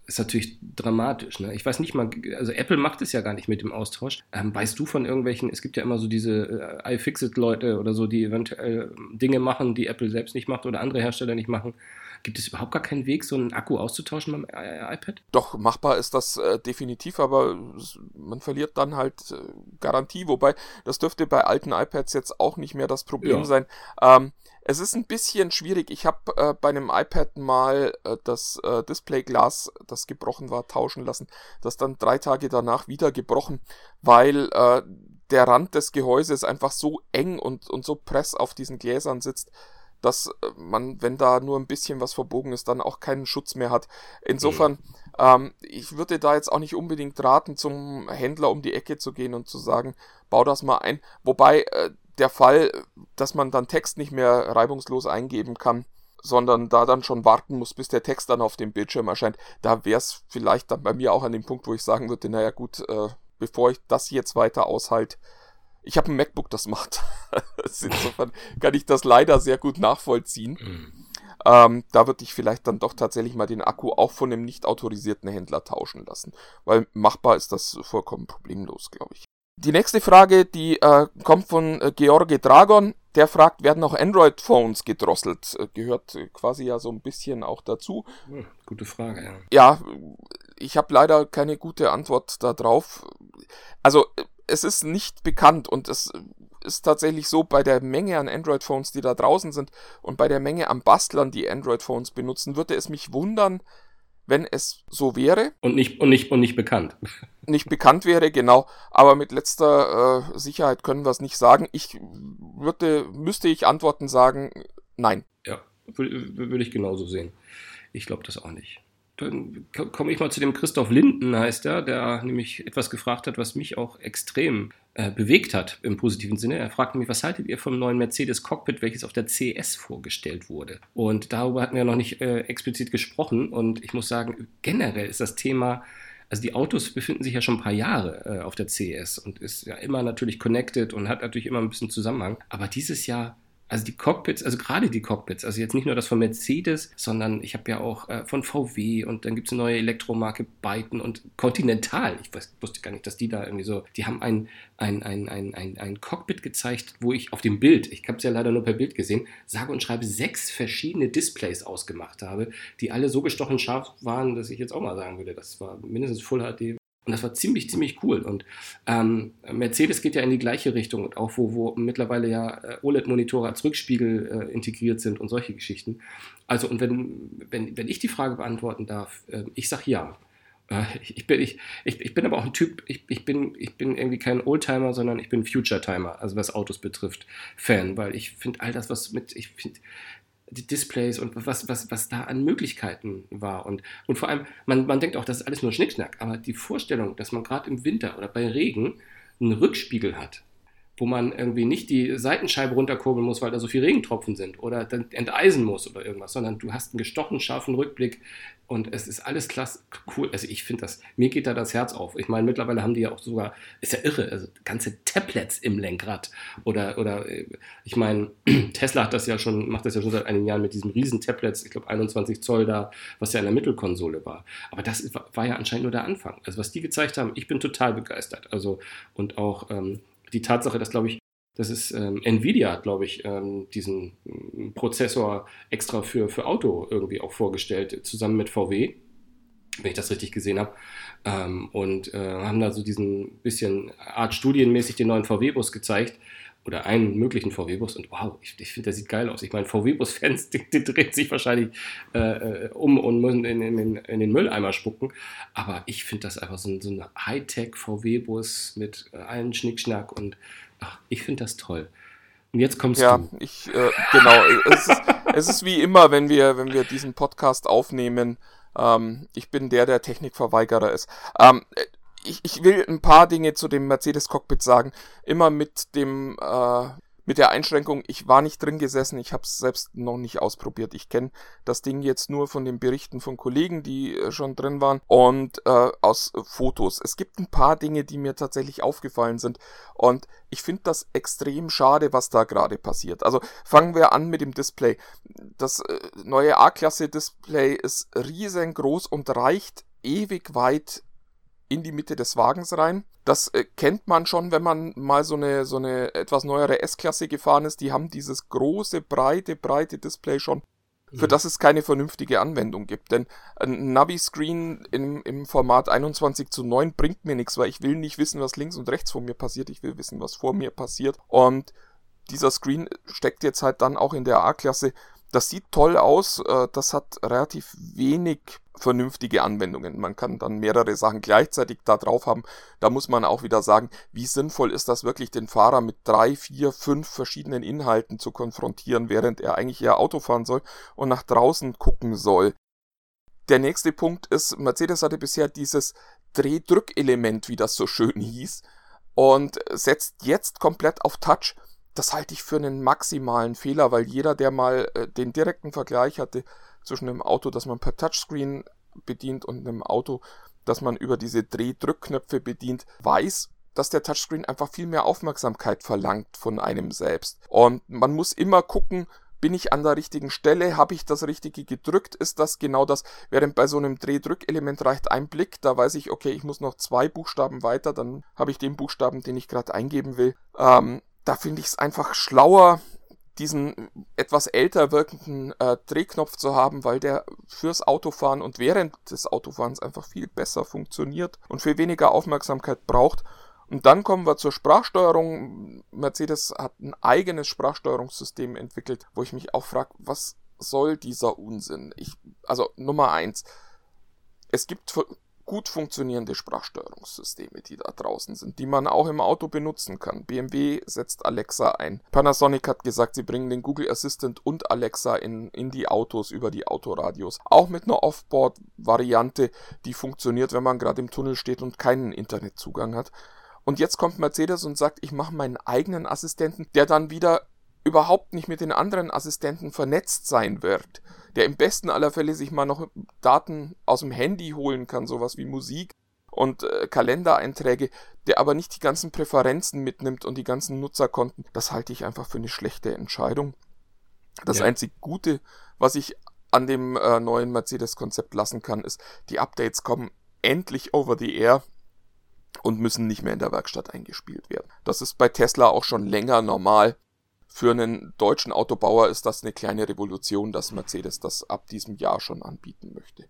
ist natürlich dramatisch. Ne? Ich weiß nicht mal, also Apple macht es ja gar nicht mit dem Austausch. Ähm, weißt du von irgendwelchen, es gibt ja immer so diese äh, iFixit-Leute oder so, die eventuell Dinge machen, die Apple selbst nicht macht oder andere Hersteller nicht machen. Gibt es überhaupt gar keinen Weg, so einen Akku auszutauschen beim iPad? Doch, machbar ist das äh, definitiv, aber man verliert dann halt äh, Garantie, wobei das dürfte bei alten iPads jetzt auch nicht mehr das Problem ja. sein. Ähm, es ist ein bisschen schwierig. Ich habe äh, bei einem iPad mal äh, das äh, Displayglas, das gebrochen war, tauschen lassen. Das dann drei Tage danach wieder gebrochen, weil äh, der Rand des Gehäuses einfach so eng und, und so press auf diesen Gläsern sitzt, dass äh, man, wenn da nur ein bisschen was verbogen ist, dann auch keinen Schutz mehr hat. Insofern, mhm. ähm, ich würde da jetzt auch nicht unbedingt raten, zum Händler um die Ecke zu gehen und zu sagen, bau das mal ein. Wobei äh, der Fall, dass man dann Text nicht mehr reibungslos eingeben kann, sondern da dann schon warten muss, bis der Text dann auf dem Bildschirm erscheint. Da wäre es vielleicht dann bei mir auch an dem Punkt, wo ich sagen würde, naja gut, äh, bevor ich das jetzt weiter aushalte, ich habe ein MacBook, das macht. Insofern kann ich das leider sehr gut nachvollziehen. Mhm. Ähm, da würde ich vielleicht dann doch tatsächlich mal den Akku auch von einem nicht autorisierten Händler tauschen lassen. Weil machbar ist das vollkommen problemlos, glaube ich. Die nächste Frage, die äh, kommt von äh, George Dragon. Der fragt, werden auch Android-Phones gedrosselt? Äh, gehört äh, quasi ja so ein bisschen auch dazu. Hm, gute Frage, ja. Ja, ich habe leider keine gute Antwort darauf. Also, es ist nicht bekannt und es ist tatsächlich so, bei der Menge an Android-Phones, die da draußen sind und bei der Menge an Bastlern, die Android-Phones benutzen, würde es mich wundern, wenn es so wäre. Und nicht, und nicht, und nicht bekannt. Nicht bekannt wäre, genau. Aber mit letzter äh, Sicherheit können wir es nicht sagen. Ich würde, müsste ich antworten sagen, nein. Ja, würde, würde ich genauso sehen. Ich glaube das auch nicht dann komme ich mal zu dem Christoph Linden, heißt er, der nämlich etwas gefragt hat, was mich auch extrem äh, bewegt hat im positiven Sinne. Er fragte mich, was haltet ihr vom neuen Mercedes Cockpit, welches auf der CS vorgestellt wurde? Und darüber hatten wir noch nicht äh, explizit gesprochen. Und ich muss sagen, generell ist das Thema also die Autos befinden sich ja schon ein paar Jahre äh, auf der CS und ist ja immer natürlich connected und hat natürlich immer ein bisschen Zusammenhang. Aber dieses Jahr also die Cockpits, also gerade die Cockpits, also jetzt nicht nur das von Mercedes, sondern ich habe ja auch äh, von VW und dann gibt es eine neue Elektromarke Byton und Continental. Ich weiß, wusste gar nicht, dass die da irgendwie so, die haben ein, ein, ein, ein, ein, ein Cockpit gezeigt, wo ich auf dem Bild, ich habe es ja leider nur per Bild gesehen, sage und schreibe sechs verschiedene Displays ausgemacht habe, die alle so gestochen scharf waren, dass ich jetzt auch mal sagen würde, das war mindestens Full HD und das war ziemlich, ziemlich cool. Und ähm, Mercedes geht ja in die gleiche Richtung, auch wo, wo mittlerweile ja äh, OLED-Monitore als Rückspiegel äh, integriert sind und solche Geschichten. Also, und wenn, wenn, wenn ich die Frage beantworten darf, äh, ich sage ja. Äh, ich, bin, ich, ich, ich bin aber auch ein Typ, ich, ich, bin, ich bin irgendwie kein Oldtimer, sondern ich bin Future-Timer, also was Autos betrifft, Fan, weil ich finde all das, was mit, ich finde, die Displays und was, was, was da an Möglichkeiten war. Und, und vor allem, man, man denkt auch, das ist alles nur Schnickschnack, aber die Vorstellung, dass man gerade im Winter oder bei Regen einen Rückspiegel hat, wo man irgendwie nicht die Seitenscheibe runterkurbeln muss, weil da so viele Regentropfen sind oder dann enteisen muss oder irgendwas, sondern du hast einen gestochen scharfen Rückblick und es ist alles klasse, cool. Also ich finde das, mir geht da das Herz auf. Ich meine, mittlerweile haben die ja auch sogar, ist ja irre, also ganze Tablets im Lenkrad oder, oder äh, ich meine, Tesla hat das ja schon, macht das ja schon seit einigen Jahren mit diesem riesen Tablets, ich glaube 21 Zoll da, was ja in der Mittelkonsole war. Aber das war ja anscheinend nur der Anfang. Also was die gezeigt haben, ich bin total begeistert. Also und auch ähm, die Tatsache, dass, glaube ich, Das ist ähm, Nvidia hat, glaube ich, ähm, diesen ähm, Prozessor extra für, für Auto irgendwie auch vorgestellt, zusammen mit VW, wenn ich das richtig gesehen habe. Ähm, und äh, haben da so diesen bisschen Art studienmäßig den neuen VW-Bus gezeigt oder einen möglichen VW-Bus und wow, ich, ich finde, der sieht geil aus. Ich meine, VW-Bus-Fans, die, die, drehen sich wahrscheinlich äh, äh, um und müssen in, in, in, in, den Mülleimer spucken. Aber ich finde das einfach so ein, so ein Hightech-VW-Bus mit äh, allen Schnickschnack und ach, ich finde das toll. Und jetzt kommst ja, du. Ja, ich, äh, genau. es, ist, es ist wie immer, wenn wir, wenn wir diesen Podcast aufnehmen. Ähm, ich bin der, der Technikverweigerer ist. Ähm, ich, ich will ein paar Dinge zu dem Mercedes-Cockpit sagen. Immer mit dem äh, mit der Einschränkung, ich war nicht drin gesessen, ich habe es selbst noch nicht ausprobiert. Ich kenne das Ding jetzt nur von den Berichten von Kollegen, die äh, schon drin waren und äh, aus Fotos. Es gibt ein paar Dinge, die mir tatsächlich aufgefallen sind und ich finde das extrem schade, was da gerade passiert. Also fangen wir an mit dem Display. Das äh, neue A-Klasse-Display ist riesengroß und reicht ewig weit in die Mitte des Wagens rein. Das äh, kennt man schon, wenn man mal so eine, so eine etwas neuere S-Klasse gefahren ist. Die haben dieses große, breite, breite Display schon, für mhm. das es keine vernünftige Anwendung gibt. Denn ein Navi-Screen im, im Format 21 zu 9 bringt mir nichts, weil ich will nicht wissen, was links und rechts von mir passiert. Ich will wissen, was vor mir passiert. Und dieser Screen steckt jetzt halt dann auch in der A-Klasse das sieht toll aus, äh, das hat relativ wenig vernünftige Anwendungen. Man kann dann mehrere Sachen gleichzeitig da drauf haben. Da muss man auch wieder sagen, wie sinnvoll ist das wirklich, den Fahrer mit drei, vier, fünf verschiedenen Inhalten zu konfrontieren, während er eigentlich eher Auto fahren soll und nach draußen gucken soll. Der nächste Punkt ist, Mercedes hatte bisher dieses Drehdrückelement, wie das so schön hieß, und setzt jetzt komplett auf Touch das halte ich für einen maximalen Fehler, weil jeder, der mal äh, den direkten Vergleich hatte zwischen einem Auto, das man per Touchscreen bedient und einem Auto, das man über diese Drehdrückknöpfe bedient, weiß, dass der Touchscreen einfach viel mehr Aufmerksamkeit verlangt von einem selbst. Und man muss immer gucken, bin ich an der richtigen Stelle? Habe ich das Richtige gedrückt? Ist das genau das? Während bei so einem Drehdrückelement reicht ein Blick, da weiß ich, okay, ich muss noch zwei Buchstaben weiter, dann habe ich den Buchstaben, den ich gerade eingeben will. Ähm, da finde ich es einfach schlauer, diesen etwas älter wirkenden äh, Drehknopf zu haben, weil der fürs Autofahren und während des Autofahrens einfach viel besser funktioniert und viel weniger Aufmerksamkeit braucht. Und dann kommen wir zur Sprachsteuerung. Mercedes hat ein eigenes Sprachsteuerungssystem entwickelt, wo ich mich auch frage, was soll dieser Unsinn? Ich, also Nummer eins. Es gibt gut funktionierende Sprachsteuerungssysteme, die da draußen sind, die man auch im Auto benutzen kann. BMW setzt Alexa ein. Panasonic hat gesagt, sie bringen den Google Assistant und Alexa in, in die Autos über die Autoradios. Auch mit einer Offboard-Variante, die funktioniert, wenn man gerade im Tunnel steht und keinen Internetzugang hat. Und jetzt kommt Mercedes und sagt, ich mache meinen eigenen Assistenten, der dann wieder überhaupt nicht mit den anderen Assistenten vernetzt sein wird der im besten aller Fälle sich mal noch Daten aus dem Handy holen kann, sowas wie Musik und äh, Kalendereinträge, der aber nicht die ganzen Präferenzen mitnimmt und die ganzen Nutzerkonten, das halte ich einfach für eine schlechte Entscheidung. Das ja. einzig Gute, was ich an dem äh, neuen Mercedes-Konzept lassen kann, ist, die Updates kommen endlich over the air und müssen nicht mehr in der Werkstatt eingespielt werden. Das ist bei Tesla auch schon länger normal. Für einen deutschen Autobauer ist das eine kleine Revolution, dass Mercedes das ab diesem Jahr schon anbieten möchte.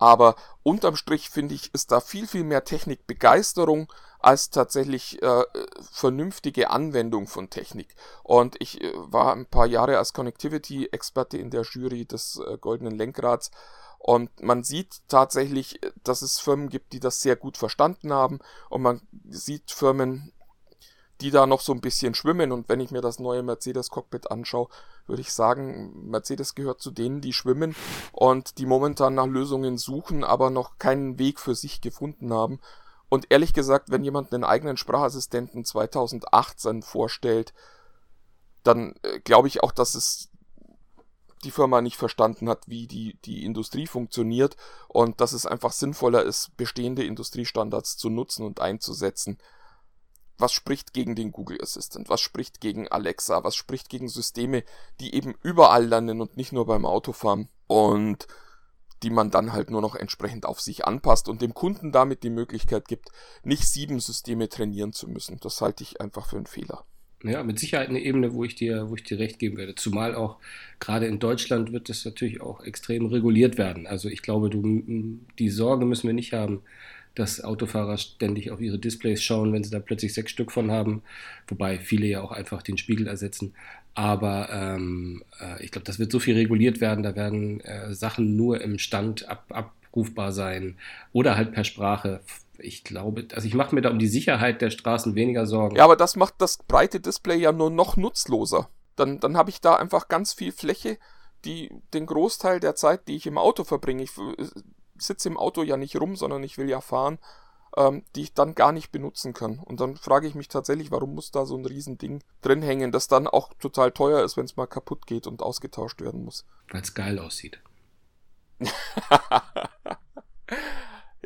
Aber unterm Strich finde ich, ist da viel, viel mehr Technikbegeisterung als tatsächlich äh, vernünftige Anwendung von Technik. Und ich äh, war ein paar Jahre als Connectivity-Experte in der Jury des äh, Goldenen Lenkrads. Und man sieht tatsächlich, dass es Firmen gibt, die das sehr gut verstanden haben. Und man sieht Firmen, die da noch so ein bisschen schwimmen. Und wenn ich mir das neue Mercedes-Cockpit anschaue, würde ich sagen, Mercedes gehört zu denen, die schwimmen und die momentan nach Lösungen suchen, aber noch keinen Weg für sich gefunden haben. Und ehrlich gesagt, wenn jemand einen eigenen Sprachassistenten 2018 vorstellt, dann äh, glaube ich auch, dass es die Firma nicht verstanden hat, wie die, die Industrie funktioniert und dass es einfach sinnvoller ist, bestehende Industriestandards zu nutzen und einzusetzen was spricht gegen den Google Assistant, was spricht gegen Alexa, was spricht gegen Systeme, die eben überall landen und nicht nur beim Autofahren und die man dann halt nur noch entsprechend auf sich anpasst und dem Kunden damit die Möglichkeit gibt, nicht sieben Systeme trainieren zu müssen. Das halte ich einfach für einen Fehler. Ja, mit Sicherheit eine Ebene, wo ich dir, wo ich dir recht geben werde. Zumal auch gerade in Deutschland wird das natürlich auch extrem reguliert werden. Also ich glaube, du, die Sorge müssen wir nicht haben, dass Autofahrer ständig auf ihre Displays schauen, wenn sie da plötzlich sechs Stück von haben, wobei viele ja auch einfach den Spiegel ersetzen. Aber ähm, äh, ich glaube, das wird so viel reguliert werden, da werden äh, Sachen nur im Stand ab, abrufbar sein oder halt per Sprache. Ich glaube, also ich mache mir da um die Sicherheit der Straßen weniger Sorgen. Ja, aber das macht das breite Display ja nur noch nutzloser. Dann, dann habe ich da einfach ganz viel Fläche, die den Großteil der Zeit, die ich im Auto verbringe, ich sitze im Auto ja nicht rum, sondern ich will ja fahren, ähm, die ich dann gar nicht benutzen kann. Und dann frage ich mich tatsächlich, warum muss da so ein Riesending drin hängen, das dann auch total teuer ist, wenn es mal kaputt geht und ausgetauscht werden muss. Weil es geil aussieht.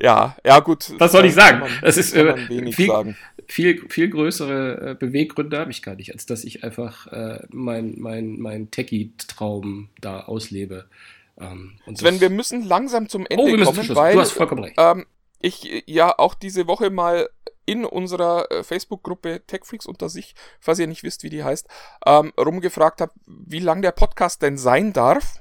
ja, ja gut. Was soll ich sagen? Man, das ist äh, viel, sagen. viel, viel größere äh, Beweggründe habe ich gar nicht, als dass ich einfach äh, mein, mein, mein Techie-Traum da auslebe. Ähm, Sven, wir müssen langsam zum Ende oh, kommen, weil du hast vollkommen recht. Ähm, ich ja auch diese Woche mal in unserer äh, Facebook-Gruppe TechFreaks unter sich, falls ihr nicht wisst, wie die heißt, ähm, rumgefragt habe, wie lang der Podcast denn sein darf.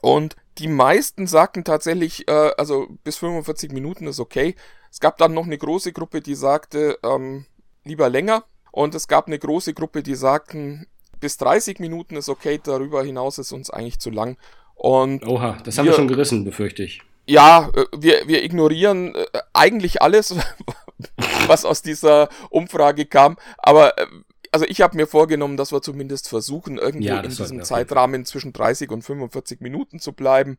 Und die meisten sagten tatsächlich, äh, also bis 45 Minuten ist okay. Es gab dann noch eine große Gruppe, die sagte, ähm, lieber länger. Und es gab eine große Gruppe, die sagten, bis 30 Minuten ist okay, darüber hinaus ist uns eigentlich zu lang. Und Oha, das haben wir, wir schon gerissen, befürchte ich. Ja, äh, wir, wir ignorieren äh, eigentlich alles, was aus dieser Umfrage kam. Aber äh, also ich habe mir vorgenommen, dass wir zumindest versuchen, irgendwo ja, in diesem Zeitrahmen zwischen 30 und 45 Minuten zu bleiben.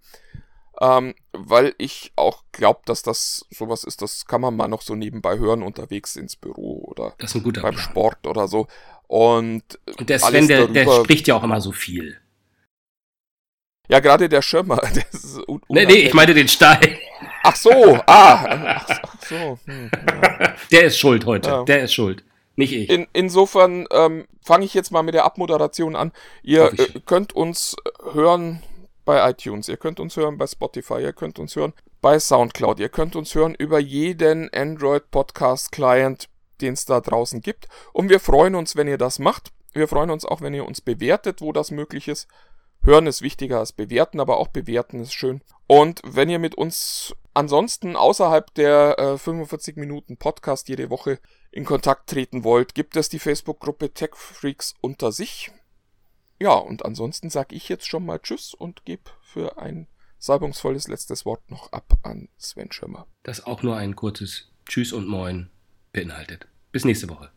Ähm, weil ich auch glaube, dass das sowas ist, das kann man mal noch so nebenbei hören, unterwegs ins Büro oder beim Plan. Sport oder so. Und, und der Sven, der, der spricht ja auch immer so viel. Ja, gerade der Schirmer. Der nee, nee, ich meine den Stein. Ach so, ah. Ach, so. Hm, ja. Der ist schuld heute. Ja. Der ist schuld. Nicht ich. In, insofern ähm, fange ich jetzt mal mit der Abmoderation an. Ihr äh, könnt uns hören bei iTunes, ihr könnt uns hören bei Spotify, ihr könnt uns hören bei Soundcloud, ihr könnt uns hören über jeden Android Podcast Client, den es da draußen gibt. Und wir freuen uns, wenn ihr das macht. Wir freuen uns auch, wenn ihr uns bewertet, wo das möglich ist. Hören ist wichtiger als bewerten, aber auch bewerten ist schön. Und wenn ihr mit uns ansonsten außerhalb der äh, 45 Minuten Podcast jede Woche in Kontakt treten wollt, gibt es die Facebook-Gruppe Tech Freaks unter sich. Ja, und ansonsten sage ich jetzt schon mal Tschüss und gebe für ein salbungsvolles letztes Wort noch ab an Sven Schirmer. Das auch nur ein kurzes Tschüss und Moin beinhaltet. Bis nächste Woche.